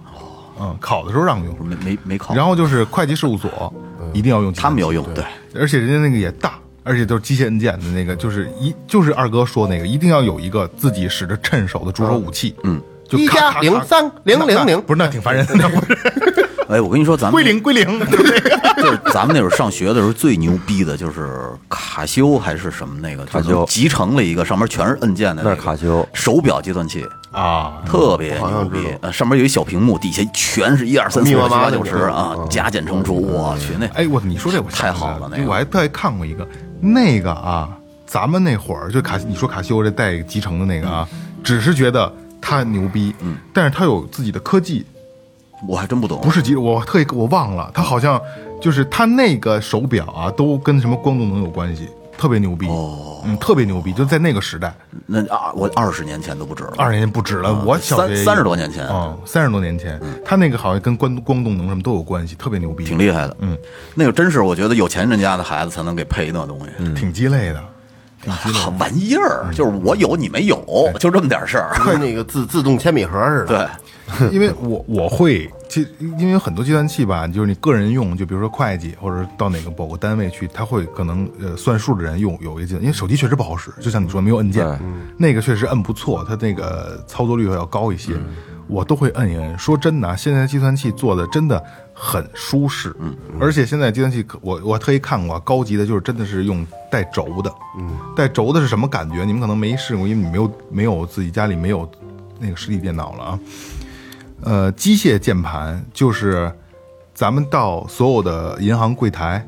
嗯，考的时候让用。没没没考，然后就是会计事务所一定要用，他们要用，对，而且人家那个也大，而且都是机械按键的那个，就是一就是二哥说那个，一定要有一个自己使着趁手的助手武器，嗯，就一加零三零零零不是那挺烦人的，那不是 哎，我跟你说，咱们归零归零，就这个。就是咱们那会儿上学的时候最牛逼的就是卡西还是什么那个，卡西就集成了一个上面全是按键的、那个是卡西欧手表计算器，啊，特别牛逼。呃，上面有一小屏幕，底下全是一二三四五六七八九十啊，加减乘除，我去那哎，我你说这我太好了那个我还特意看过一个，那个啊，咱们那会儿就卡，你说卡西欧这带集成的那个啊，只是觉得它牛逼，嗯，但是它有自己的科技我还真不懂。不是机，我特意我忘了，他好像就是他那个手表啊，都跟什么光动能有关系，特别牛逼。哦，嗯，特别牛逼，就在那个时代，那啊，我二十年前都不止了。二十年不止了，啊我小学三三十多年前哦，三十多年前，他那个好像跟光光动能什么都有关系，特别牛逼，挺厉害的，嗯，那个真是我觉得有钱人家的孩子才能给配那东西，挺鸡肋的。好玩意儿，就是我有你没有，就这么点事儿。跟那个自自动铅笔盒似的。对，因为我我会，其因为有很多计算器吧，就是你个人用，就比如说会计或者到哪个某个单位去，他会可能呃算数的人用有一个计算，因为手机确实不好使，就像你说没有按键，那个确实摁不错，它那个操作率要高一些，我都会摁一摁。说真的啊，现在计算器做的真的很舒适，嗯，而且现在计算器我我特意看过啊，高级的就是真的是用带轴的，嗯，带轴的是什么感觉？你们可能没试过，因为你没有没有自己家里没有那个实体电脑了啊。呃，机械键盘就是咱们到所有的银行柜台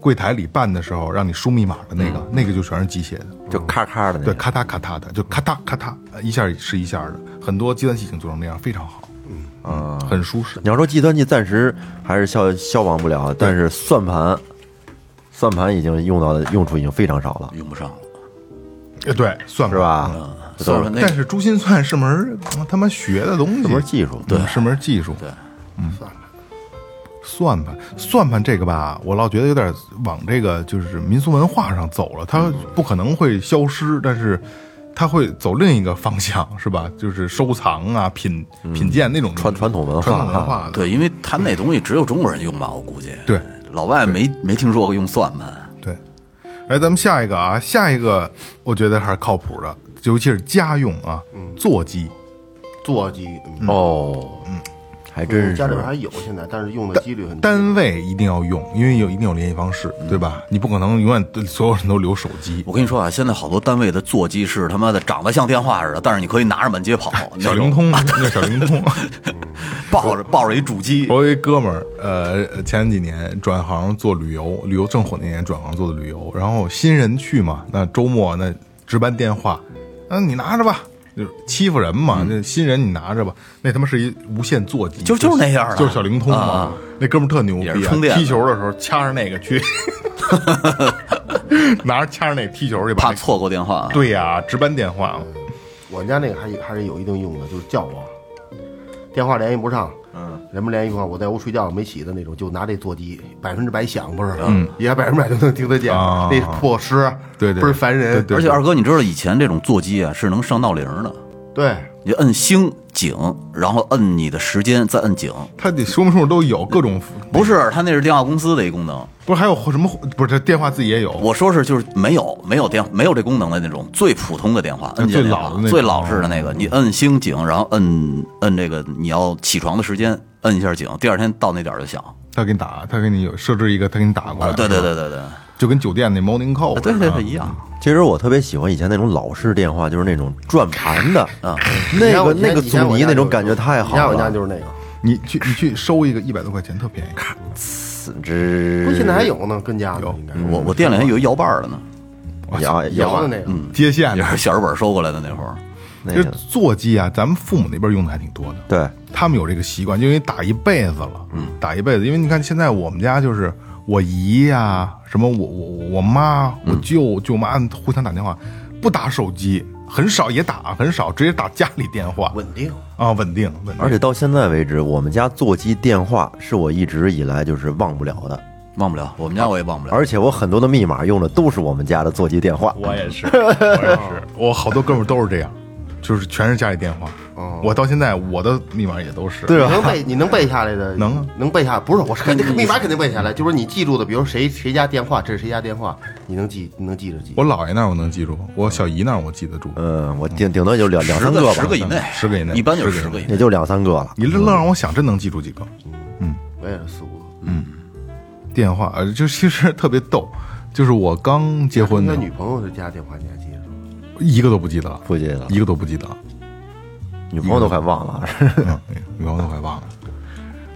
柜台里办的时候，让你输密码的那个，那个就全是机械的，就咔咔的那对，咔嗒咔嗒的，就咔嗒咔嗒，呃一下是一下的。很多计算器已经做成那样，非常好，嗯，很舒适。你要说计算器暂时还是消消亡不了，但是算盘，算盘已经用到的用处已经非常少了，用不上了，呃，对，算是？吧？这都是算是那但是珠心算是门他妈学的东西，是门技术。对，是门技术。对，嗯算盘，算盘这个吧，我老觉得有点往这个就是民俗文化上走了。它不可能会消失，但是它会走另一个方向，是吧？就是收藏啊、品品鉴那种传传统文化传统文化的。对，因为他那东西只有中国人用吧，我估计。对，老外没没听说过用算盘。对，来，咱们下一个啊，下一个我觉得还是靠谱的，尤其是家用啊，座机。座机，嗯哦，嗯，还真是家里边还有现在，但是用的几率很低。单位一定要用，因为有一定有联系方式，对吧？你不可能永远对所有人都留手机。我跟你说啊，现在好多单位的座机是他妈的长得像电话似的，但是你可以拿着满街跑，小种灵通，那小灵通。抱着抱着一主机，我有一哥们儿，呃，前几年转行做旅游，旅游正火那年转行做的旅游，然后新人去嘛，那周末那值班电话，嗯、你拿着吧，就是欺负人嘛，那新人你拿着吧，那他妈是一无线座机，就就是那样的就是小灵通嘛。啊那哥们特牛逼、啊，充电踢球的时候掐着那个去，拿着掐着那踢球去，把那怕错过电话。对呀、值班电话，我们家那个还还是有一定用的，就是叫我，电话联系不上，嗯，人们连一块，我在屋睡觉没起的那种，就拿这座机，百分之百响，不是，嗯，也百分之百都能听得见，啊那破诗，对对倍儿烦人，对对而且二哥，你知道以前这种座机啊是能上闹铃的，对，你摁星井，然后摁你的时间，再摁井。它得说明书都有各种，不是，它那是电话公司的一功能。不是还有什么？不是，这电话自己也有，我说是就是没有没有电没有这功能的那种最普通的电话，摁最老的最老式的那个，你摁星井，然后摁摁这个你要起床的时间，摁一下井，第二天到那点儿就响。他给你打，他给你有设置一个，他给你打过来，啊，对对对对对，就跟酒店那 morning call，啊对对对一样。其实我特别喜欢以前那种老式电话，就是那种转盘的 啊，那个那个阻尼那种感觉太好我家了。就是那个，你去你去收一个一百多块钱，特便宜。之不是现在还有呢，跟家呢有应该。我我店里还有一摇把儿的呢，摇摇摇的那个，接线的，也是小日本收过来的那会儿。这那座机啊，咱们父母那边用的还挺多的。对，他们有这个习惯，因为打一辈子了，嗯，打一辈子。因为你看现在我们家就是我姨呀、什么我我我妈、我舅舅妈互相打电话，不打手机，很少也打，很少直接打家里电话稳定。啊，稳定稳定。而且到现在为止，我们家座机电话是我一直以来就是忘不了的，忘不了，我们家我也忘不了。而且我很多的密码用的都是我们家的座机电话。我也是，我也是，我好多哥们都是这样，就是全是家里电话。我到现在我的密码也都是。对啊你能背你能背下来的？能啊能背下？不是，我是肯定密码肯定背下来，就是你记住的，比如谁谁家电话，这是谁家电话，你能记，你能记着记。我姥爷那儿我能记住，我小姨那儿我记得住，嗯，我顶顶多就两两十三个吧，十个以内，十个以内一般就是十个以内。也就两三个了。你愣让我想，真能记住几个嗯我也是四五个。电话，呃，就其实特别逗，就是我刚结婚的那，女朋友的家电话你还记得住？一个都不记得了，不记得了，一个都不记得了。女朋友都快忘了。嗯，女朋友都快忘了。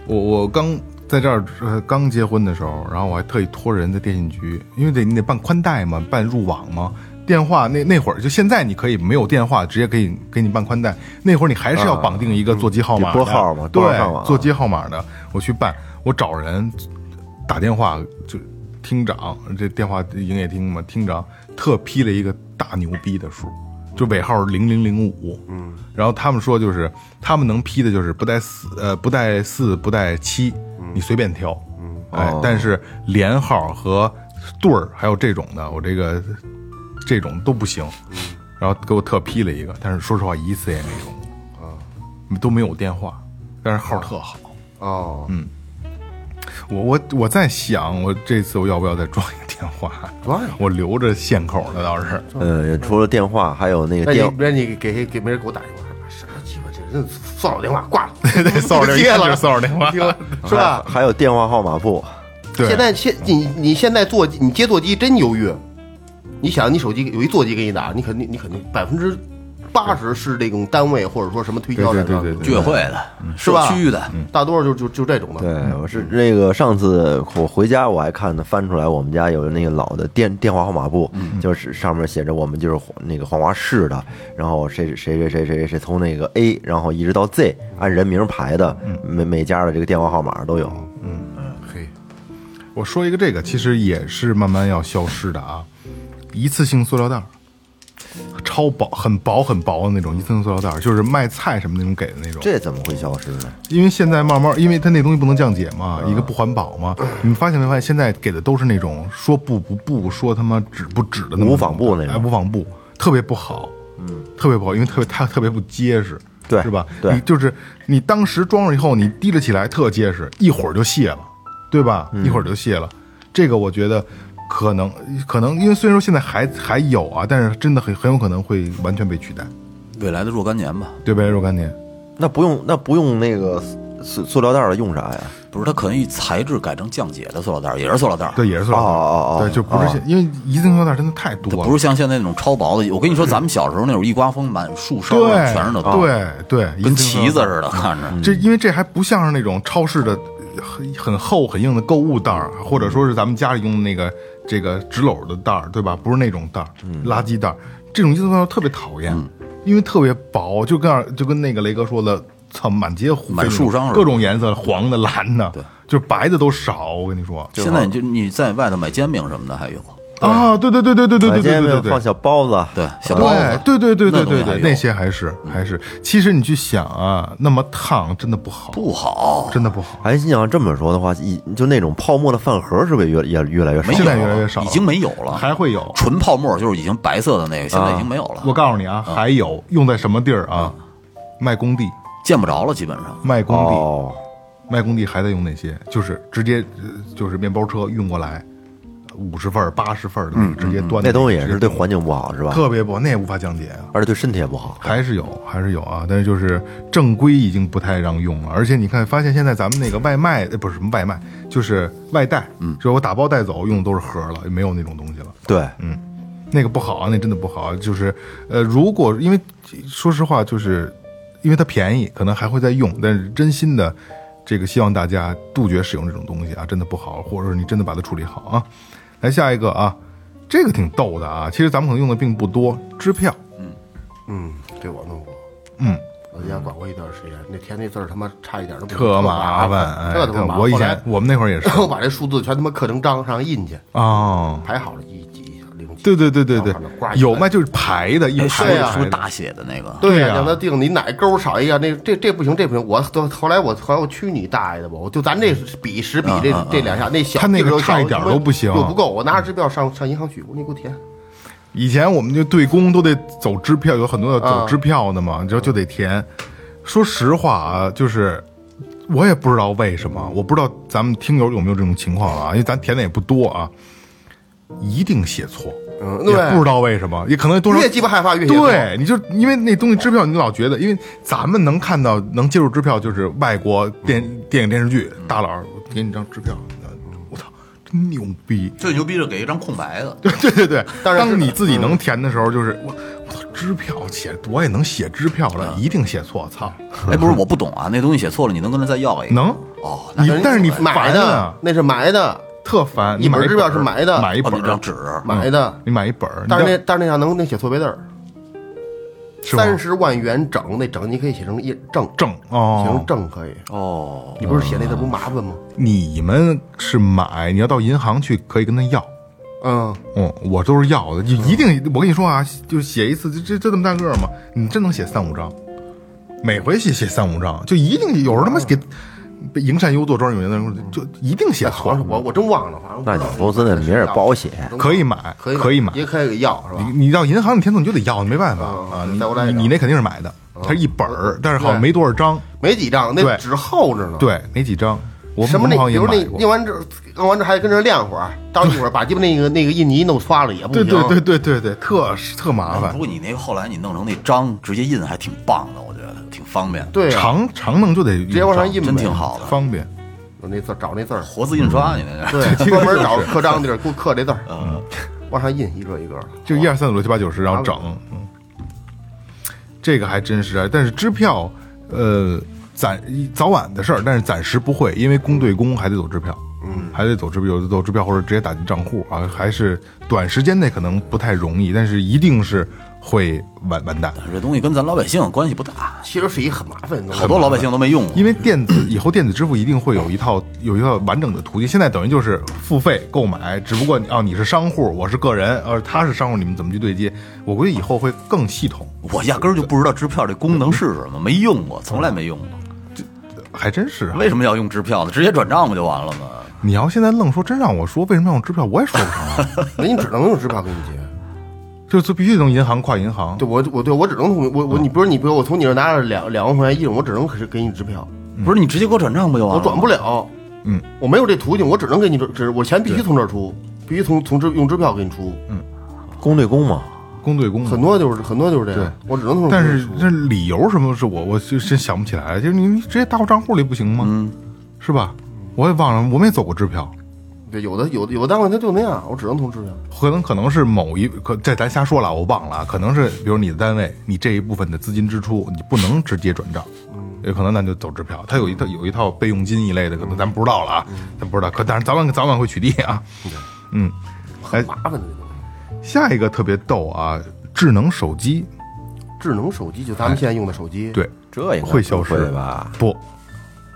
我我刚在这儿呃刚结婚的时候，然后我还特意托人在电信局，因为得你得办宽带嘛，办入网嘛，电话那那会儿就现在你可以没有电话，直接可以给你办宽带。那会儿你还是要绑定一个座机号码拨号嘛对座机号码的，我去办，我找人打电话就厅长，这电话营业厅嘛，厅长特批了一个大牛逼的数，就尾号零零零五，嗯，然后他们说就是他们能批的就是不带四呃不带四不带七，你随便挑，嗯，哎，但是连号和对儿还有这种的，我这个这种都不行，然后给我特批了一个，但是说实话一次也没用。过，啊，都没有电话，但是号特好。哦，我我我在想，我这次我要不要再装一个电话？装呀我留着线口呢倒是。呃，除了电话，还有那个那你电，别你给给给没人给我打电话，什么鸡巴这人骚扰电话挂了，对对，骚扰电接了话骚扰电话。是吧？还有电话号码簿，对现在现你你现在座机，你接座机真犹豫。你想，你手机有一座机给你打，你肯定你肯定百分之八十是这种单位或者说什么推销的，对对对对居委会的、是吧？区域的，大多数就就就这种的。对，我是那个上次我回家我还看呢翻出来，我们家有那个老的电电话号码簿，就是上面写着我们就是那个黄骅市的，然后谁谁谁谁谁谁从那个 A，然后一直到 Z 按人名排的，每每家的这个电话号码都有。嗯嗯嘿，我说一个这个，其实也是慢慢要消失的啊，一次性塑料袋儿，超薄、很薄、很薄的那种一次性塑料袋儿，就是卖菜什么那种给的那种。这怎么会消失呢？因为现在慢慢，因为它那东西不能降解嘛，一个不环保嘛。你们发现没发现，现在给的都是那种说不不不，说他妈纸不纸的那种无纺布那种哎，无纺布特别不好，嗯，特别不好，因为特别它特别不结实，对是吧？对你就是你当时装上以后，你提了起来特结实，一会儿就卸了，对吧？嗯一会儿就卸了。这个我觉得可能可能，因为虽然说现在还还有啊，但是真的很很有可能会完全被取代，未来的若干年吧。对呗？若干年。那不用那不用那个塑塑料袋儿了，用啥呀？不是，它可能以材质改成降解的塑料袋儿，也是塑料袋儿。对，也是塑料袋儿，哦哦哦对，就不是现，因为一次性塑料袋儿真的太多了，多了，不是像现在那种超薄的。我跟你说，咱们小时候那种一刮风，满树梢对，上全是那都，对对，跟次性塑料旗子似的，看着。这因为这还不像是那种超市的很很厚很硬的购物袋儿，或者说是咱们家里用的那个这个纸篓的袋儿，对吧？不是那种袋儿，垃圾袋儿，这种一次性塑料特别讨厌，因为特别薄，就跟就跟那个雷哥说的，操，满街飞满树上各种颜色，黄的、蓝的，对，就是白的都少。我跟你说。现在就你在外头买煎饼什么的还有，啊，对。对对对对对对对对对对放。小包子，对，小包子，对对对对对对对，那些还是还是，其实你去想啊，那么烫真的不好，不好，真的不好。哎，你要这么说的话，一就那种泡沫的饭盒是不是越也越来越少？现在越来越少已经没有了，还会有。纯泡沫，就是已经白色的那个，现在已经没有了，我告诉你啊，还有用在什么地儿啊？卖工地，见不着了，基本上。卖工地，哦，卖工地还在用那些，就是直接呃就是面包车运过来，五十份儿、八十份儿的直接端的那东西也是对环境不好，是吧？特别不好，那也无法降解啊。而且对身体也不好。还是有，还是有啊，但是就是正规已经不太让用了，而且你看，发现现在咱们那个外卖，呃不是什么外卖，就是外带，嗯，就是我打包带走用的都是盒儿了，没有那种东西了。对，嗯那个不好啊，那真的不好。就是呃，如果因为说实话，就是因为它便宜，可能还会再用，但是真心的这个希望大家杜绝使用这种东西啊，真的不好，或者说你真的把它处理好啊。来下一个啊，这个挺逗的啊，其实咱们可能用的并不多，支票。嗯嗯，这我弄过，嗯，我在家管过一段时间，那填那字儿他妈差一点都不特麻烦，哎，特他妈麻烦。我以前我们那会儿也是我把这数字全他妈刻成章上印去，哦，排好了一。对对对对对有卖就是排的，一哎，排大写的那个？对呀、让他定你哪勾少一个，那这这不行，这不行。我都后来我后来我去你大爷的吧！我就咱这笔十笔这、这两下，那小他那个差一点都不行又不够。我拿着支票上上银行取过，你给我填。以前我们就对公都得走支票，有很多要走啊支票的嘛，你知道就得填。说实话啊，就是我也不知道为什么，我不知道咱们听友有没有这种情况啊，因为咱填的也不多啊，一定写错，嗯，不知道为什么，也可能多少越鸡巴害怕越对，你就因为那东西支票，你老觉得，因为咱们能看到能接触支票，就是外国电电影电视剧，大佬给你张支票，我操，真牛逼！最牛逼是给一张空白的，对对对对，当然是当你自己能填的时候，就是我我操，支票写我也能写支票了，一定写错，操，哎，不是，我不懂啊，那东西写错了，你能跟他再要一个？能。哦，你但是你买的啊，那是买的，特烦。你本支票是买的哦，买一本纸，买的，你买一本儿，但是那但是那上能能写错别字儿，三十万元整那整你可以写成一正，正写成哦，正可以。哦，你不是写那字不麻烦吗？你们是买，你要到银行去可以跟他要。嗯，嗯，我都是要的，就一定我跟你说啊，就写一次，这这这这么大个儿嘛，你真能写三五张，每回写写三五张，就一定有时候他妈给被营善优作庄有的那种，就一定写错好我我真忘了，反正那你公司的名儿也不好写，可以买，可以可以买。也可以给要是吧？你你到银行，你填错你就得要，没办法嗯啊。你你你那肯定是买的，它是一本儿，但是好像没多少张，没几张，那纸厚着呢。，对，没几张。我什么那比如那买过念完这弄完这还跟这晾会儿，到一会儿把鸡巴那个那个印泥弄刷了也不行。对对对对对对，特特麻烦不。过你那个后来你弄成那章直接印还挺棒的，我方便，对啊，长长弄就得直接往上印呗。真挺好的，方便。有那字儿找那字儿，活字印刷你那是。对，专门找刻章地儿给我刻这字儿，往上印一个一个的。就一二三四五六七八九十，然后整，嗯，这个还真是啊。但是支票，呃，暂早晚的事儿，但是暂时不会，因为公对公还得走支票，嗯，还得走支票，有的走支票或者直接打进账户啊，还是短时间内可能不太容易，但是一定是会完完蛋。这东西跟咱老百姓关系不大，其实是一很麻烦的东西，好多老百姓都没用过。因为电子以后电子支付一定会有一套有一套完整的途径，现在等于就是付费购买，只不过哦你是商户，我是个人，呃他是商户，你们怎么去对接？我估计以后会更系统。我压根儿就不知道支票这功能是什么，没用过，从来没用过。还真是啊！为什么要用支票呢？直接转账不就完了吗？你要现在愣说，真让我说为什么要用支票，我也说不上来。那你只能用支票跟你结。就是必须从银行跨银行。对我我对我只能从我我你不是你比如我从你这拿了两两万块钱一种，我只能给给你支票，不是你直接给我转账不就完了？我转不。了。嗯，我没有这途径，我只能给你支支，我钱必须从这儿出，必须从从支用支票给你出。嗯公对公嘛。公对公的很多就是很多就是这样，我只能从这儿但是出这理由什么是我我就真想不起来，就是你你直接打我账户里不行吗？嗯，是吧？我也忘了，我们也走过支票，对有的有的有的单位他就那样，我只能通支票。可能可能是某一可这咱瞎说了，我忘了，可能是比如你的单位，你这一部分的资金支出你不能直接转账，有可能那就走支票，他有一套有一套备用金一类的，可能咱不知道了啊，咱不知道，可但是早晚早晚会取缔啊。嗯，很，麻烦的这东西。下一个特别逗啊，智能手机，智能手机就咱们现在用的手机，对，这也会消失吧？不，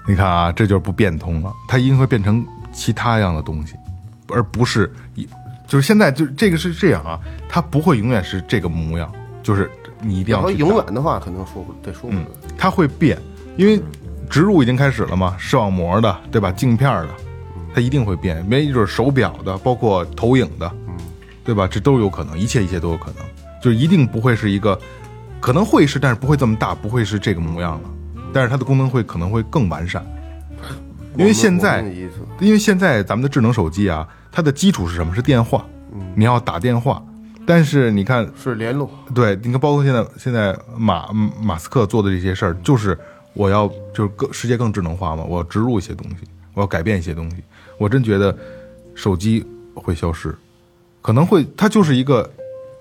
你看啊，这就是不变通了，它一定会变成其他样的东西，而不是一，就是现在就这个是这样啊，它不会永远是这个模样，就是你一定要永远的话，肯定说不对说不嗯准。，它会变，因为植入已经开始了嘛，视网膜的，对吧？镜片的，它一定会变，没准手表的，包括投影的，对吧？这都有可能，一切一切都有可能，就是一定不会是一个，可能会是，但是不会这么大，不会是这个模样了，但是它的功能会可能会更完善，因为现在因为现在咱们的智能手机啊，它的基础是什么？是电话，你要打电话，但是你看是联络，对，你看，包括现在现在马马斯克做的这些事儿，就是我要就是更世界更智能化嘛，我要植入一些东西，我要改变一些东西。我真觉得手机会消失，可能会它就是一个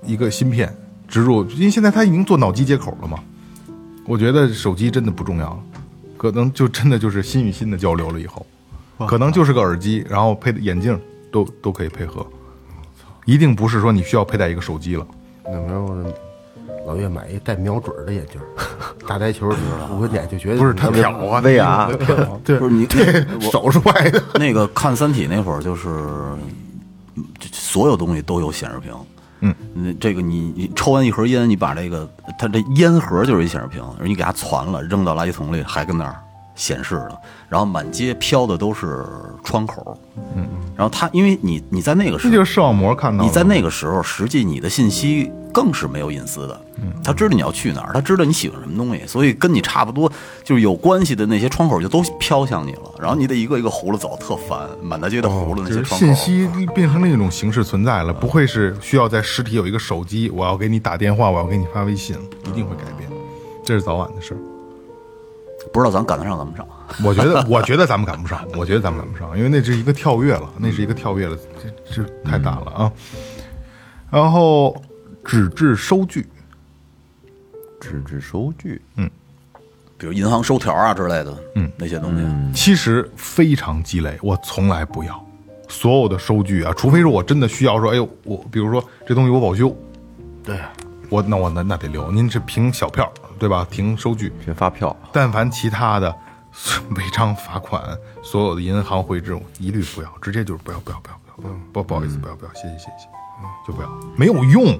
一个芯片植入，因为现在它已经做脑机接口了嘛。我觉得手机真的不重要了，可能就真的就是心与心的交流了以后，可能就是个耳机，然后配的眼镜都都可以配合，一定不是说你需要佩戴一个手机了。那没有我老岳买一带瞄准的眼镜，打台球儿五分眼就觉得不是他瞟啊薇娅，对 不是你手是歪的。那个看《三体》那会儿，就是所有东西都有显示屏。嗯，那这个你你抽完一盒烟，你把这个它这烟盒就是一显示屏，你给它攒了，扔到垃圾桶里还跟那儿显示呢。然后满街飘的都是窗口。嗯，然后它因为你你在那个时候这就是视网膜看到。你在那个时候，实际你的信息更是没有隐私的。他知道你要去哪儿，他知道你喜欢什么东西，所以跟你差不多就是有关系的那些窗口就都飘向你了。然后你得一个一个葫芦走，特烦，满大街的葫芦那些窗口。信息变成另一种形式存在了，不会是需要在实体有一个手机，我要给你打电话，我要给你发微信，一定会改变，这是早晚的事儿。不知道咱赶得上赶不上。我觉得，我觉得咱们赶不上，我觉得咱们赶不上，因为那是一个跳跃了，那是一个跳跃了，这这太大了啊。然后纸质收据，纸质收据，嗯。比如银行收条啊之类的，嗯，那些东西，其实非常鸡肋，我从来不要，所有的收据啊，除非是我真的需要说，哎呦，我比如说这东西我保修，对，我那我那那得留。您是凭小票对吧？凭收据，凭发票，但凡其他的违章罚款，所有的银行汇制一律不要，直接就是不要不要不要不要不要不不好意思不要不要，谢谢谢谢，就不要，没有用，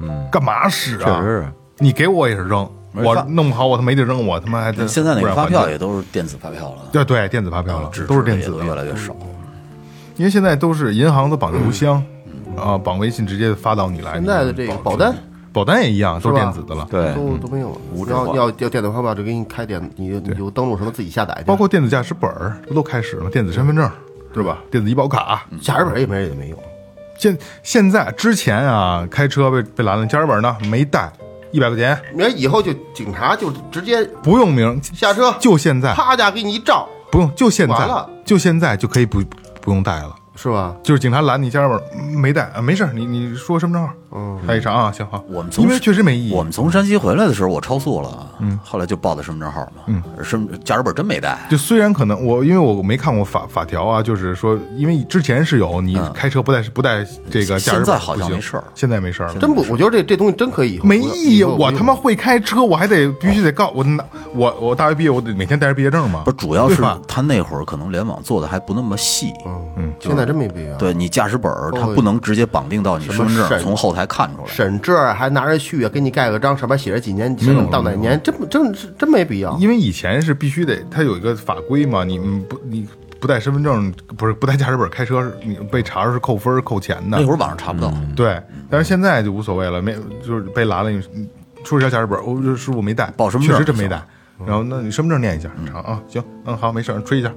嗯，干嘛使啊？确实是你给我也是扔，我法弄不好我他没地扔，我他妈还得现在那个发票也都是电子发票了，对对电子发票了，纸都是电子的越来越少。因为现在都是银行都绑邮箱，啊，绑微信直接发到你来。现在的这个保单保单也一样，都是电子的了。对，都都没有了。你要要要电子发票，就给你开电，你就你就登录什么自己下载去，包括电子驾驶本儿不都开始了？电子身份证，是吧？电子医保卡。驾驶本也没也没用。现现在之前啊，开车被被拦了，驾驶本呢没带，一百块钱你看以后就警察就直接不用名，下车，就现在啪家给你一照，不用，就现在就现在就可以不不用带了。是吧？就是警察拦你驾驶本嗯没带啊，没事儿，你你说身份证号，嗯，他一查啊，行好，我们从因为确实没意义，我们从山西回来的时候，我超速了，嗯，后来就报的身份证号嘛，嗯，身驾驶本真没带，就虽然可能我因为我没看过法法条啊，就是说，因为之前是有你开车不带不带这个驾驶本现在好像没事儿现在没事儿了。真不，我觉得这这东西真可以没意义，我他妈会开车，我还得必须得告我拿我我大学毕业，我得每天带着毕业证嘛。不，主要是他那会儿可能联网做的还不那么细，嗯嗯，现在真没必要。对你驾驶本儿，它不能直接绑定到你身份证，从后台看出来。审这儿还拿着去给你盖个章，上面写着几年，到哪年，真不真是真没必要。因为以前是必须得，它有一个法规嘛，你你不你不带身份证，不是不带驾驶本开车，你被查是扣分扣钱的那。会儿网上查不到，对，但是现在就无所谓了，没就是被拦了，你你出示一下驾驶本，我、哦、师傅没带，报身份证确实真没带。然后那你身份证念一下，查啊，行，嗯，好，没事儿，吹一下。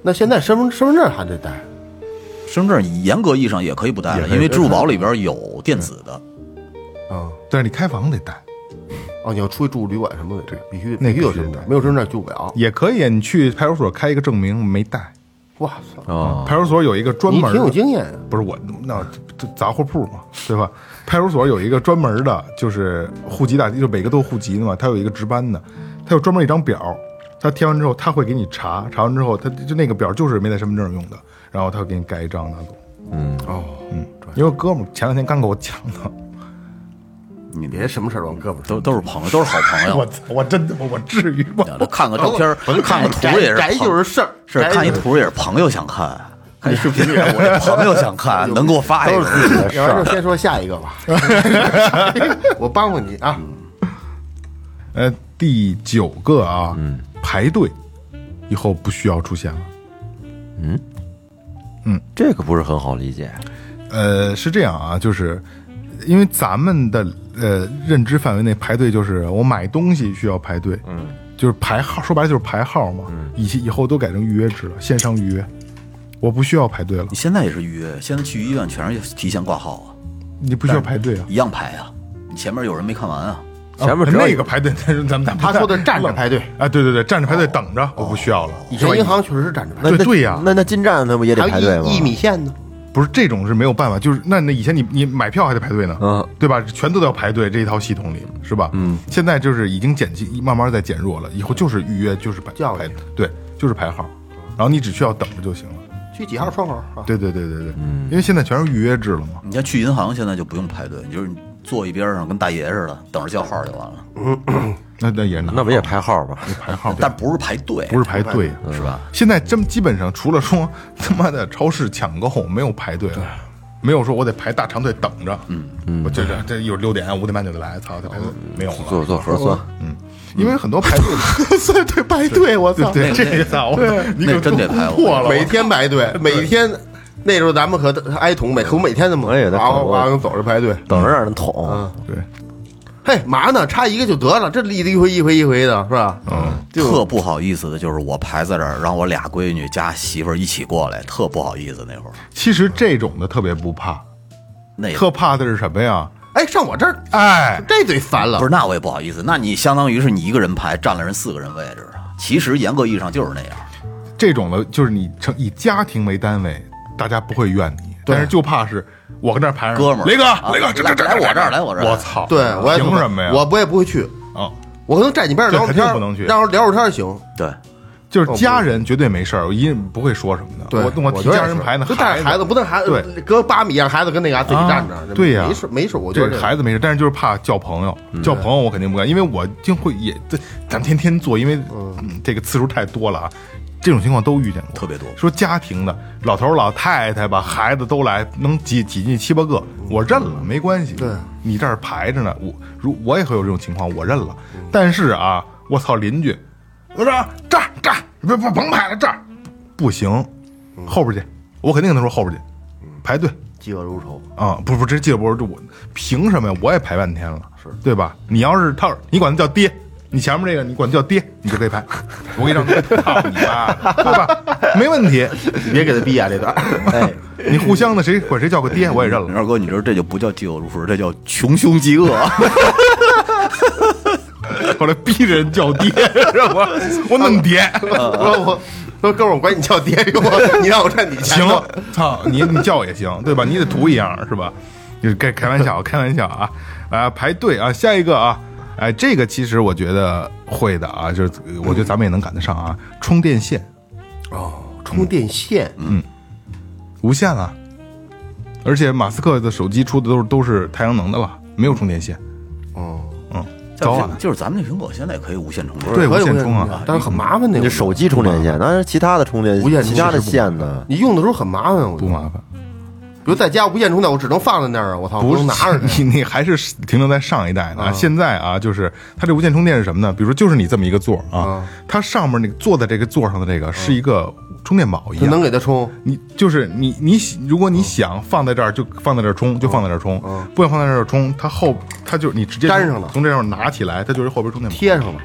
那现在身份身份证还得带，身份证严格意义上也可以不带了，因为支付宝里边有电子的。啊，但是你开房得带，哦，你要出去住旅馆什么的，必须那必须有必须得带，身份证没有身份证住不了。也可以。你去派出所开一个证明，没带。哇塞，啊，派出所有一个专你挺有门的，经验啊。不是我那这杂货铺嘛，对吧？派出所有一个专门的，就是户籍大，就每个都有户籍的嘛，他有一个值班的，他有专门一张表，他填完之后他会给你查，查完之后他就那个表就是没带身份证用的，然后他会给你盖一章拿走。哦，嗯，因为哥们儿前两天刚给我讲的，你别什么事儿往胳膊上。都都是朋友，都是好朋友。我操，我真的我至于吗？我看个照片儿，看个图也是宅就是事儿，是看一图也是朋友想看，看视频也是 朋友想看，能给我发一个。要不然就先说下一个吧，我帮帮你啊。呃，第九个啊，排队以后不需要出现了。这个不是很好理解。呃，是这样啊，就是因为咱们的呃认知范围内排队就是我买东西需要排队，嗯，就是排号，说白了就是排号嘛。以前以后都改成预约制了，线上预约，我不需要排队了你，现在也是预约，现在去医院全是提前挂号啊，你不需要排队啊。一样排啊。你前面有人没看完啊，前面只要那个排队，咱们咱们他说的站着排队，啊，对对对，站着排队等着，我不需要了。以前银行确实是站着排那那对对呀那那进站那不也，得排队吗？一一米线呢。不是这种是没有办法，就是那那以前你你买票还得排队呢，嗯，对吧？全都得要排队这一套系统里是吧？嗯，现在就是已经减轻，慢慢在减弱了，以后就是预约就是排排对，就是排号，然后你只需要等着就行了。去几号窗口啊？对对对对对，因为现在全是预约制了嘛。你要去银行现在就不用排队，你就是坐一边上跟大爷似的，等着叫号就完了。那那也那不也排号吧？排号，但不是排队，不是排队，是吧？现在真基本上除了说他妈的超市抢购没有排队了，没有说我得排大长队等着。嗯嗯，我这这这一会儿六点五点半就得来，操，得排队没有了。做做核酸，嗯因为很多排队核酸 对排队，我操！对这个操，你可真得排我 破了，每天排队，每天那时候咱们可挨捅，每可每天的嘛，我也得捅哇哇哇走着排队。等着让人捅。对，嘿，嘛呢？差一个就得了，这一一回一回一回的，是吧？嗯，特不好意思的就是我排在这儿，让我俩闺女加媳妇儿一起过来，特不好意思那会儿。其实这种的特别不怕，那特怕的是什么呀？哎，上我这儿，哎，这最烦了。不是，那我也不好意思。那你相当于是你一个人排，占了人四个人位置啊。其实严格意义上就是那样。这种的，就是你成以家庭为单位，大家不会怨你，但是就怕是我跟这儿排上，哥们儿。雷哥，啊雷哥，这这这来我这儿来我这儿。我操，对，我也凭什么呀？我不也不会去，啊，我可能站你边上聊会天儿，肯定不能去。让聊会儿天行。对，就是家人绝对没事儿，我一定不会说什么的。对，我我替家人排呢，就带着孩子，不能孩子对。隔八米让孩子跟那嘎自己站着啊，对呀。没事没事，我觉得这个。孩子没事，但是就是怕叫朋友，嗯。交朋友我肯定不敢，因为我就会也这咱天天做，因为嗯这个次数太多了啊，这种情况都遇见过，特别多说家庭的老头儿老太太吧，孩子都来，能挤挤进七八个，我认了，没关系。对，你这儿排着呢，我如我也会有这种情况，我认了。但是啊，我操邻居，我说这儿这儿，不不甭排了，这儿不行，后边去，我肯定跟他说后边去，排队。嫉恶如仇。啊，不不，这记得不是这我凭什么呀？我也排半天了，是对吧？你要是他，你管他叫爹，你前面这个你管他叫爹，你就可以拍。我给你让操你妈，对吧？没问题，你别给他逼啊这段。哎，你互相的谁管谁叫个爹，我也认了。二哥，你知道这就不叫嫉恶如仇，这叫穷凶极恶。后来逼着人叫爹，是吧？我弄爹，我说我说哥们儿，我管你叫爹，我你让我站你前行，操你你叫也行，对吧？你得图一样是吧？就是开开玩笑，开玩笑啊啊！排队啊，下一个啊，哎，这个其实我觉得会的啊，就是我觉得咱们也能赶得上啊，充电线。哦，充电线，嗯无线了，而且马斯克的手机出的都是都是太阳能的了，没有充电线。哦，嗯，早晚就是咱们那苹果现在也可以无线充电。对可以无线充啊，但是很麻烦那个。你这手机充电线，但是其他的充电无线其他的线呢？你用的时候很麻烦，我觉得不麻烦。比如在家无线充电，我只能放在那儿啊，我操，不是能拿着你你还是停留在上一代呢。啊现在啊，就是它这无线充电是什么呢？比如说，就是你这么一个座啊，它上面那个坐在这个座上的这个是一个充电宝一样。能。给它充。你就是你你如果你想放在这儿就放在这儿充，就放在这儿充；不想放在这儿充，它后它就你直接粘上了。从这上拿起来，它就是后边充电宝，贴上了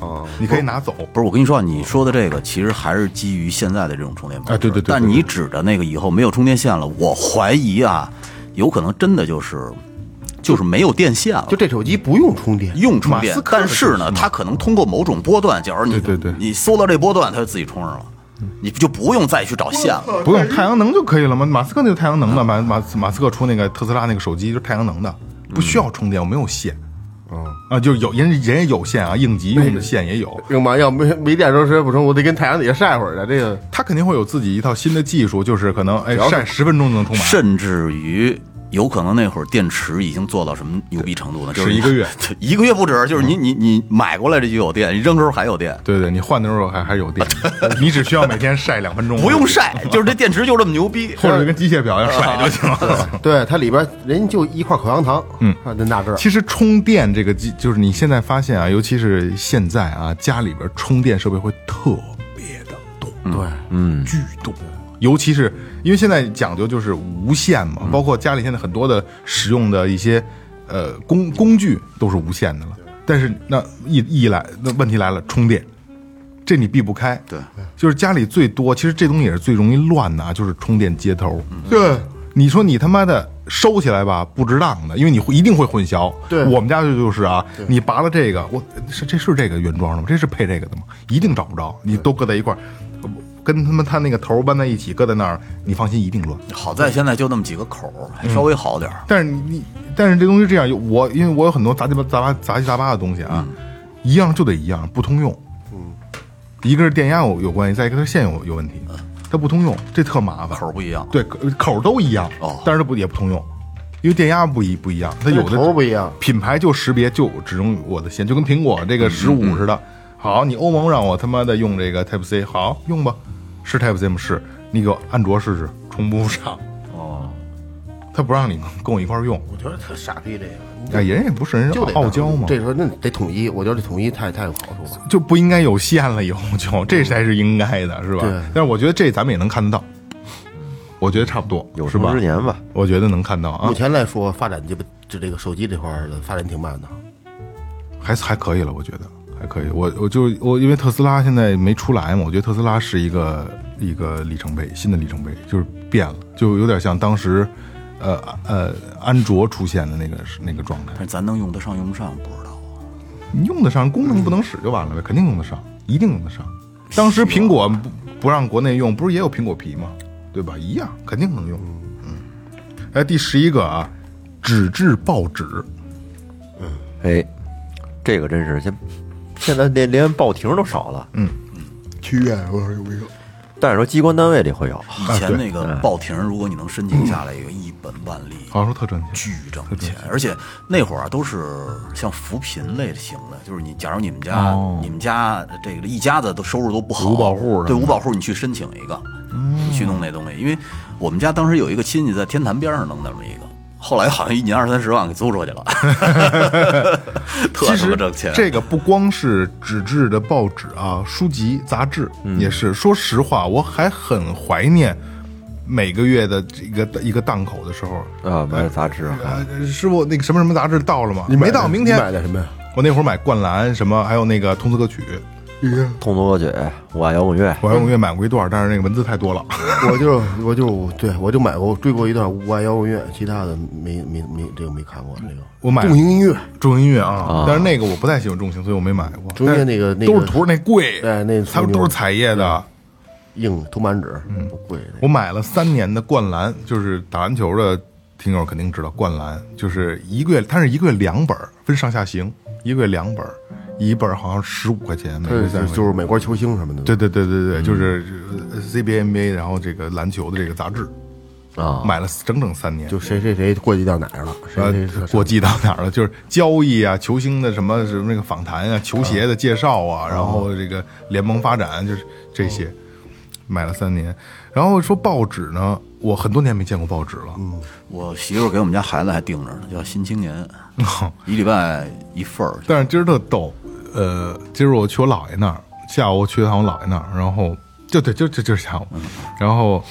哦哦，你可以拿走。不是，我跟你说啊，你说的这个其实还是基于现在的这种充电方式。啊对对对对但你指的那个以后没有充电线了，我怀疑啊，有可能真的就是就是没有电线了就。这手机不用充电，用充电但是呢，它可能通过某种波段，假如你对对对你搜到这波段，它就自己充上了，你就不用再去找线了。不用太阳能就可以了吗？马斯克那个太阳能的，马马马斯克出那个特斯拉那个手机就是太阳能的，不需要充电，我没有线。啊，就是有人人也有线啊，应急用的线也有，用嘛要没没电时候实在不成，我得跟太阳底下晒会儿去。这个他肯定会有自己一套新的技术，就是可能哎晒十分钟就能充满，甚至于有可能那会儿电池已经做到什么牛逼程度呢？就是是一个月，一个月不止，就是你你你买过来这就有电，你扔时候还有电，对对，你换的时候还还有电，你只需要每天晒两分钟，不用，晒，就是这电池就这么牛逼。或者跟机械表一样甩就行了。对它里边人就一块口香糖，嗯。啊，那大个儿，其实充电这个机，就是你现在发现啊，尤其是现在啊，家里边充电设备会特别的多，对，嗯，巨多。尤其是因为现在讲究就是无线嘛，包括家里现在很多的使用的一些呃工工具都是无线的了。但是那一一来，那问题来了，充电，这你避不开。对，就是家里最多，其实这东西也是最容易乱的啊，就是充电接头。对，你说你他妈的收起来吧，不值当的，因为你会一定会混淆。对我们家就就是啊，你拔了这个，我是这是这个原装的吗？这是配这个的吗？一定找不着，你都搁在一块儿，跟他们他那个头儿搬在一起，搁在那儿，你放心，一定乱。好在现在就那么几个口儿，还稍微好点儿。但是你你，但是这东西这样，我因为我有很多杂七八杂八杂七杂八的东西啊，一样就得一样，不通用。嗯，一个是电压有有关系，再一个它线有有问题，它不通用，这特麻烦。口儿不一样，对口口儿都一样，哦。但是它不也不通用，因为电压不一不一样，它有的头儿不一样，品牌就识别就只用我的线，就跟苹果这个十五似的。好，你欧盟让我他妈的用这个 Type C，好用吧，是 Type C 吗？是，你给我安卓试试，充不上。哦，他不让你跟我一块儿用，我觉得特傻逼这个，哎，人也不是人就得傲娇嘛，这时候那得统一，我觉得这统一太太有好处了。就不应该有线了，以后就这才是应该的，是吧？对但是我觉得这咱们也能看得到，我觉得差不多，有生之？年吧。我觉得能看到啊目，前来说，发展这不就这个手机这块儿的发展挺慢的。还还可以了，我觉得还可以。我我就我因为特斯拉现在没出来嘛，我觉得特斯拉是一个一个里程碑，新的里程碑，就是变了，就有点像当时，呃呃，安卓出现的那个那个状态。但是咱能用得上用不上不知道。你用得上，功能不能使就完了呗，肯定用得上，一定用得上。当时苹果不不让国内用，不是也有苹果皮吗？对吧？一样，肯定能用。嗯，哎，第十一个啊，纸质报纸，嗯哎，这个真是现现在连连报亭都少了。区院我说有没有？但是说机关单位里会有，以前那个报亭，如果你能申请下来，一个一本万利，好像说特挣钱。巨挣钱，而且那会儿啊都是像扶贫类型的，就是你假如你们家、你们家这个一家子都收入都不好，五保户对五保户，你去申请一个，你去弄那东西，因为我们家当时有一个亲戚在天坛边上弄那么一个。后来好像一年二三十万给租出去了，特他其实妈挣钱。这个不光是纸质的报纸啊、书籍、杂志，也是。说实话，我还很怀念每个月的一个一个档口的时候。啊，买杂志啊，呃，师傅，那个什么什么杂志到了吗？你没到，明天买的什么呀？我那会儿买《灌篮》什么，还有那个通俗歌曲，通俗歌曲、我爱摇滚乐，我摇滚乐买过一段，但是那个文字太多了。我就我就对我就买过追过一段我爱摇滚乐，其他的没没没这个没看过这个。我买重型音乐，重型音乐啊，但是那个我不太喜欢重型，所以我没买过。中间那个那个都是图，那贵，哎那他们都是彩页的。硬铜版纸，嗯，不贵。我买了三年的灌篮，就是打篮球的听友肯定知道，灌篮就是一个月，它是一个月两本，分上下行，一个月两本儿，一本儿好像十五块钱，每个月三就是美国球星什么的，对对对对对，就是呃 CBA、NBA，然后这个篮球的这个杂志。啊。买了整整三年，就谁谁谁过继到哪儿了，谁呃谁谁过继到哪儿了？就是交易啊，球星的什么什么那个访谈啊，球鞋的介绍啊，然后这个联盟发展就是这些，买了三年。然后说报纸呢，我很多年没见过报纸了，嗯。我媳妇给我们家孩子还订着呢，叫《新青年》，一礼拜一份儿。但是今儿特逗，呃，今儿我去我姥爷那儿，下午我去趟我姥爷那儿，然后就对，就就就是下午，然后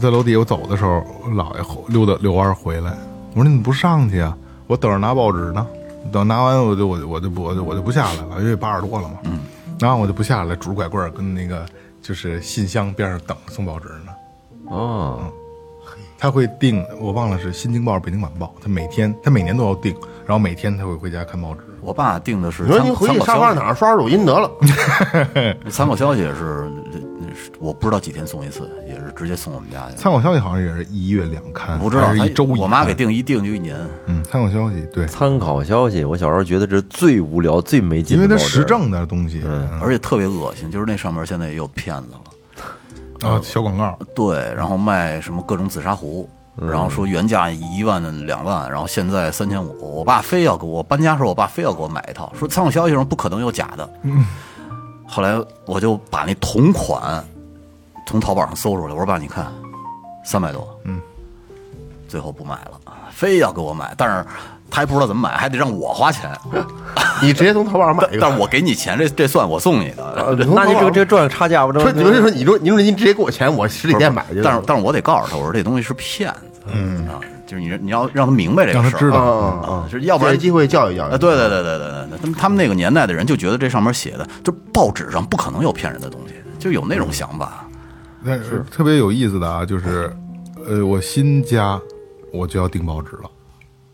在楼底下我走的时候，我姥爷后溜达遛弯回来，我说你怎么不上去啊？我等着拿报纸呢，等拿完我就我就我就不我就我就不下来了，因为八十多了嘛，嗯，然后我就不下来，拄着拐棍儿跟那个就是信箱边上等送报纸呢。哦，他会订，我忘了是《新京报》《北京晚报》，他每天他每年都要订，然后每天他会回家看报纸。我爸订的是你说你回去沙发哪儿刷刷抖音得了，参考消息也是，是我不知道几天送一次，也是直接送我们家去。参考消息好像也是一月两刊，不知道是一周一我妈给订一订就一年。嗯，参考消息对，参考消息，我小时候觉得这是最无聊、最没劲的，因为它时政的东西，嗯。而且特别恶心，就是那上面现在也有骗子了，啊，小广告，对，然后卖什么各种紫砂壶，然后说原价一万两万，然后现在三千五，我爸非要给我搬家时候，我爸非要给我买一套，说参考消息上不可能有假的，后来我就把那同款从淘宝上搜出来，我说爸你看，三百多，嗯，最后不买了，非要给我买，但是他还不知道怎么买，还得让我花钱，你直接从淘宝上买一个。但是我给你钱，这这算我送你的，啊那你这个这个赚差价不说，这你说你说你说您直接给我钱，我实体店买去。但是但是我得告诉他，我说这东西是骗子，嗯啊，就是你你要让他明白这个事儿，知道啊！就是要不然借机会教育教育啊，。对对对对对对对，他们他们那个年代的人就觉得这上面写的，就报纸上不可能有骗人的东西，就有那种想法。但是特别有意思的啊，就是，呃，我新家我就要订报纸了，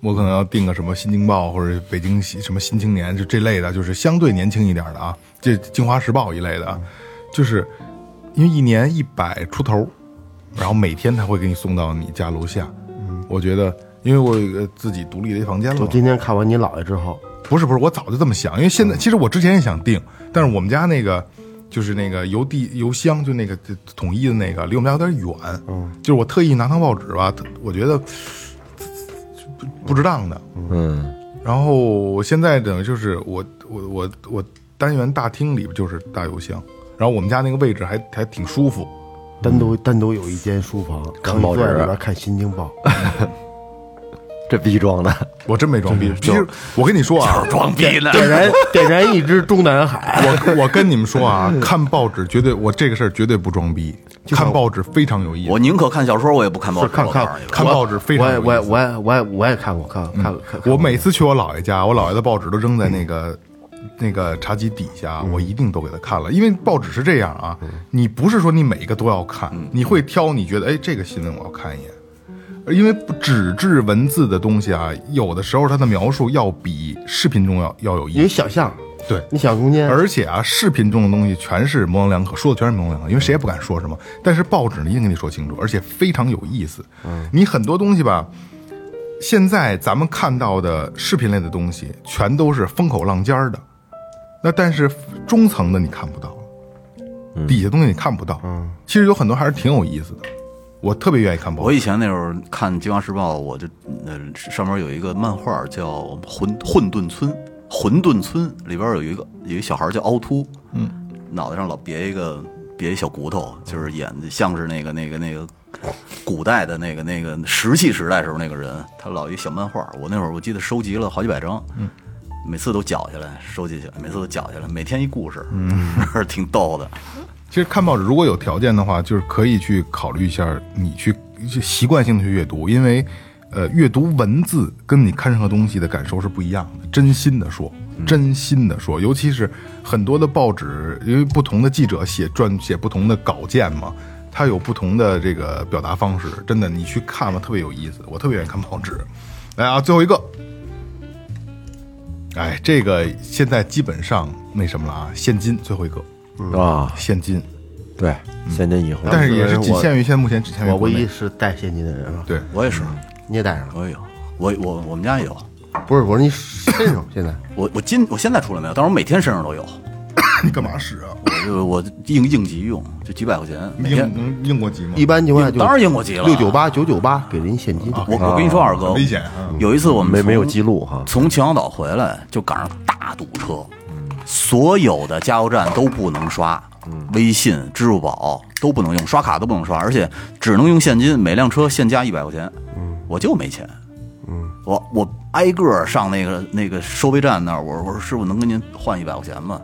我可能要订个什么《新京报》或者北京什么《新青年》就这类的，就是相对年轻一点的啊，这《京华时报》一类的啊，就是因为一年一百出头，然后每天他会给你送到你家楼下。我觉得，因为我有一个自己独立的一房间了，我今天看完你姥爷之后，不是不是，我早就这么想，因为现在其实我之前也想订，但是我们家那个就是那个邮递邮箱，就那个就统一的那个，离我们家有点远，嗯，就是我特意拿趟报纸吧，我觉得不值当的，嗯，然后我现在等于就是我我我我单元大厅里边就是大油箱，然后我们家那个位置还还挺舒服，单独单独有一间书房，看报纸你坐在里边看《新京报》，这逼装的，我真没装逼，其实我跟你说啊，装逼呢，点燃 点燃一支中南海。我 我跟你们说啊，看报纸绝对我这个事儿绝对不装逼，看报纸非常有意思我。宁可看小说，我也不看报纸。看看看报纸非常我也有意思我也我也我也我也看过，看看看。我每次去我姥爷家，我姥爷的报纸都扔在那个、那个茶几底下，我一定都给他看了。因为报纸是这样啊，你不是说你每一个都要看，你会挑你觉得哎这个新闻我要看一眼。因为纸质文字的东西啊，有的时候它的描述要比视频中要要有意思，有。想象，对，你想空间，而且啊，视频中的东西全是模棱两可，说的全是模棱两可，因为谁也不敢说什么。但是报纸呢，一定跟你说清楚，而且非常有意思。嗯，你很多东西吧，现在咱们看到的视频类的东西，全都是风口浪尖儿的，那但是中层的你看不到。底下东西你看不到。嗯，其实有很多还是挺有意思的，我特别愿意看报纸。我以前那时候看《京华时报》，我就呃上面有一个漫画叫《混混沌村》，混沌村里边有一个有一小孩叫凹凸，嗯，脑袋上老别一个别一小骨头，就是演的像是那个那个那个古代的那个那个石器时代时候那个人，他老一小漫画。我那会儿我记得收集了好几百张，嗯，每次都绞下来收集起来，每次都绞下来，每天一故事，嗯，挺逗的。其实看报纸如果有条件的话，就是可以去考虑一下，你去去习惯性的去阅读，因为，呃，阅读文字跟你看任何东西的感受是不一样的。真心的说，真心的说，尤其是很多的报纸，因为不同的记者写撰写不同的稿件嘛，他有不同的这个表达方式。真的，你去看吧，特别有意思。我特别愿意看报纸。来啊，最后一个，哎，这个现在基本上那什么了啊，现金最后一个。啊，现金，对，现金以后，但是也是仅限于现在目前只限于我唯内。一是带现金的人啊，对，我也是，你也带上了？我也有，我我我们家也有。不是，我说你身上现在。我我今我现在出来没有，但是我每天身上都有，你干嘛使啊？我就我应应急用，就几百块钱每天。应。能应过急吗？一般情况下就当然应过急了。六九八九九八给您现金。我我跟你说，二哥危险啊。有一次我们没没有记录哈，从秦皇岛回来就赶上大堵车，所有的加油站都不能刷，微信、支付宝都不能用，刷卡都不能刷，而且只能用现金，每辆车限加一百块钱。我就没钱。我我挨个上那个那个收费站那儿，我说我说师傅能跟您换一百块钱吗？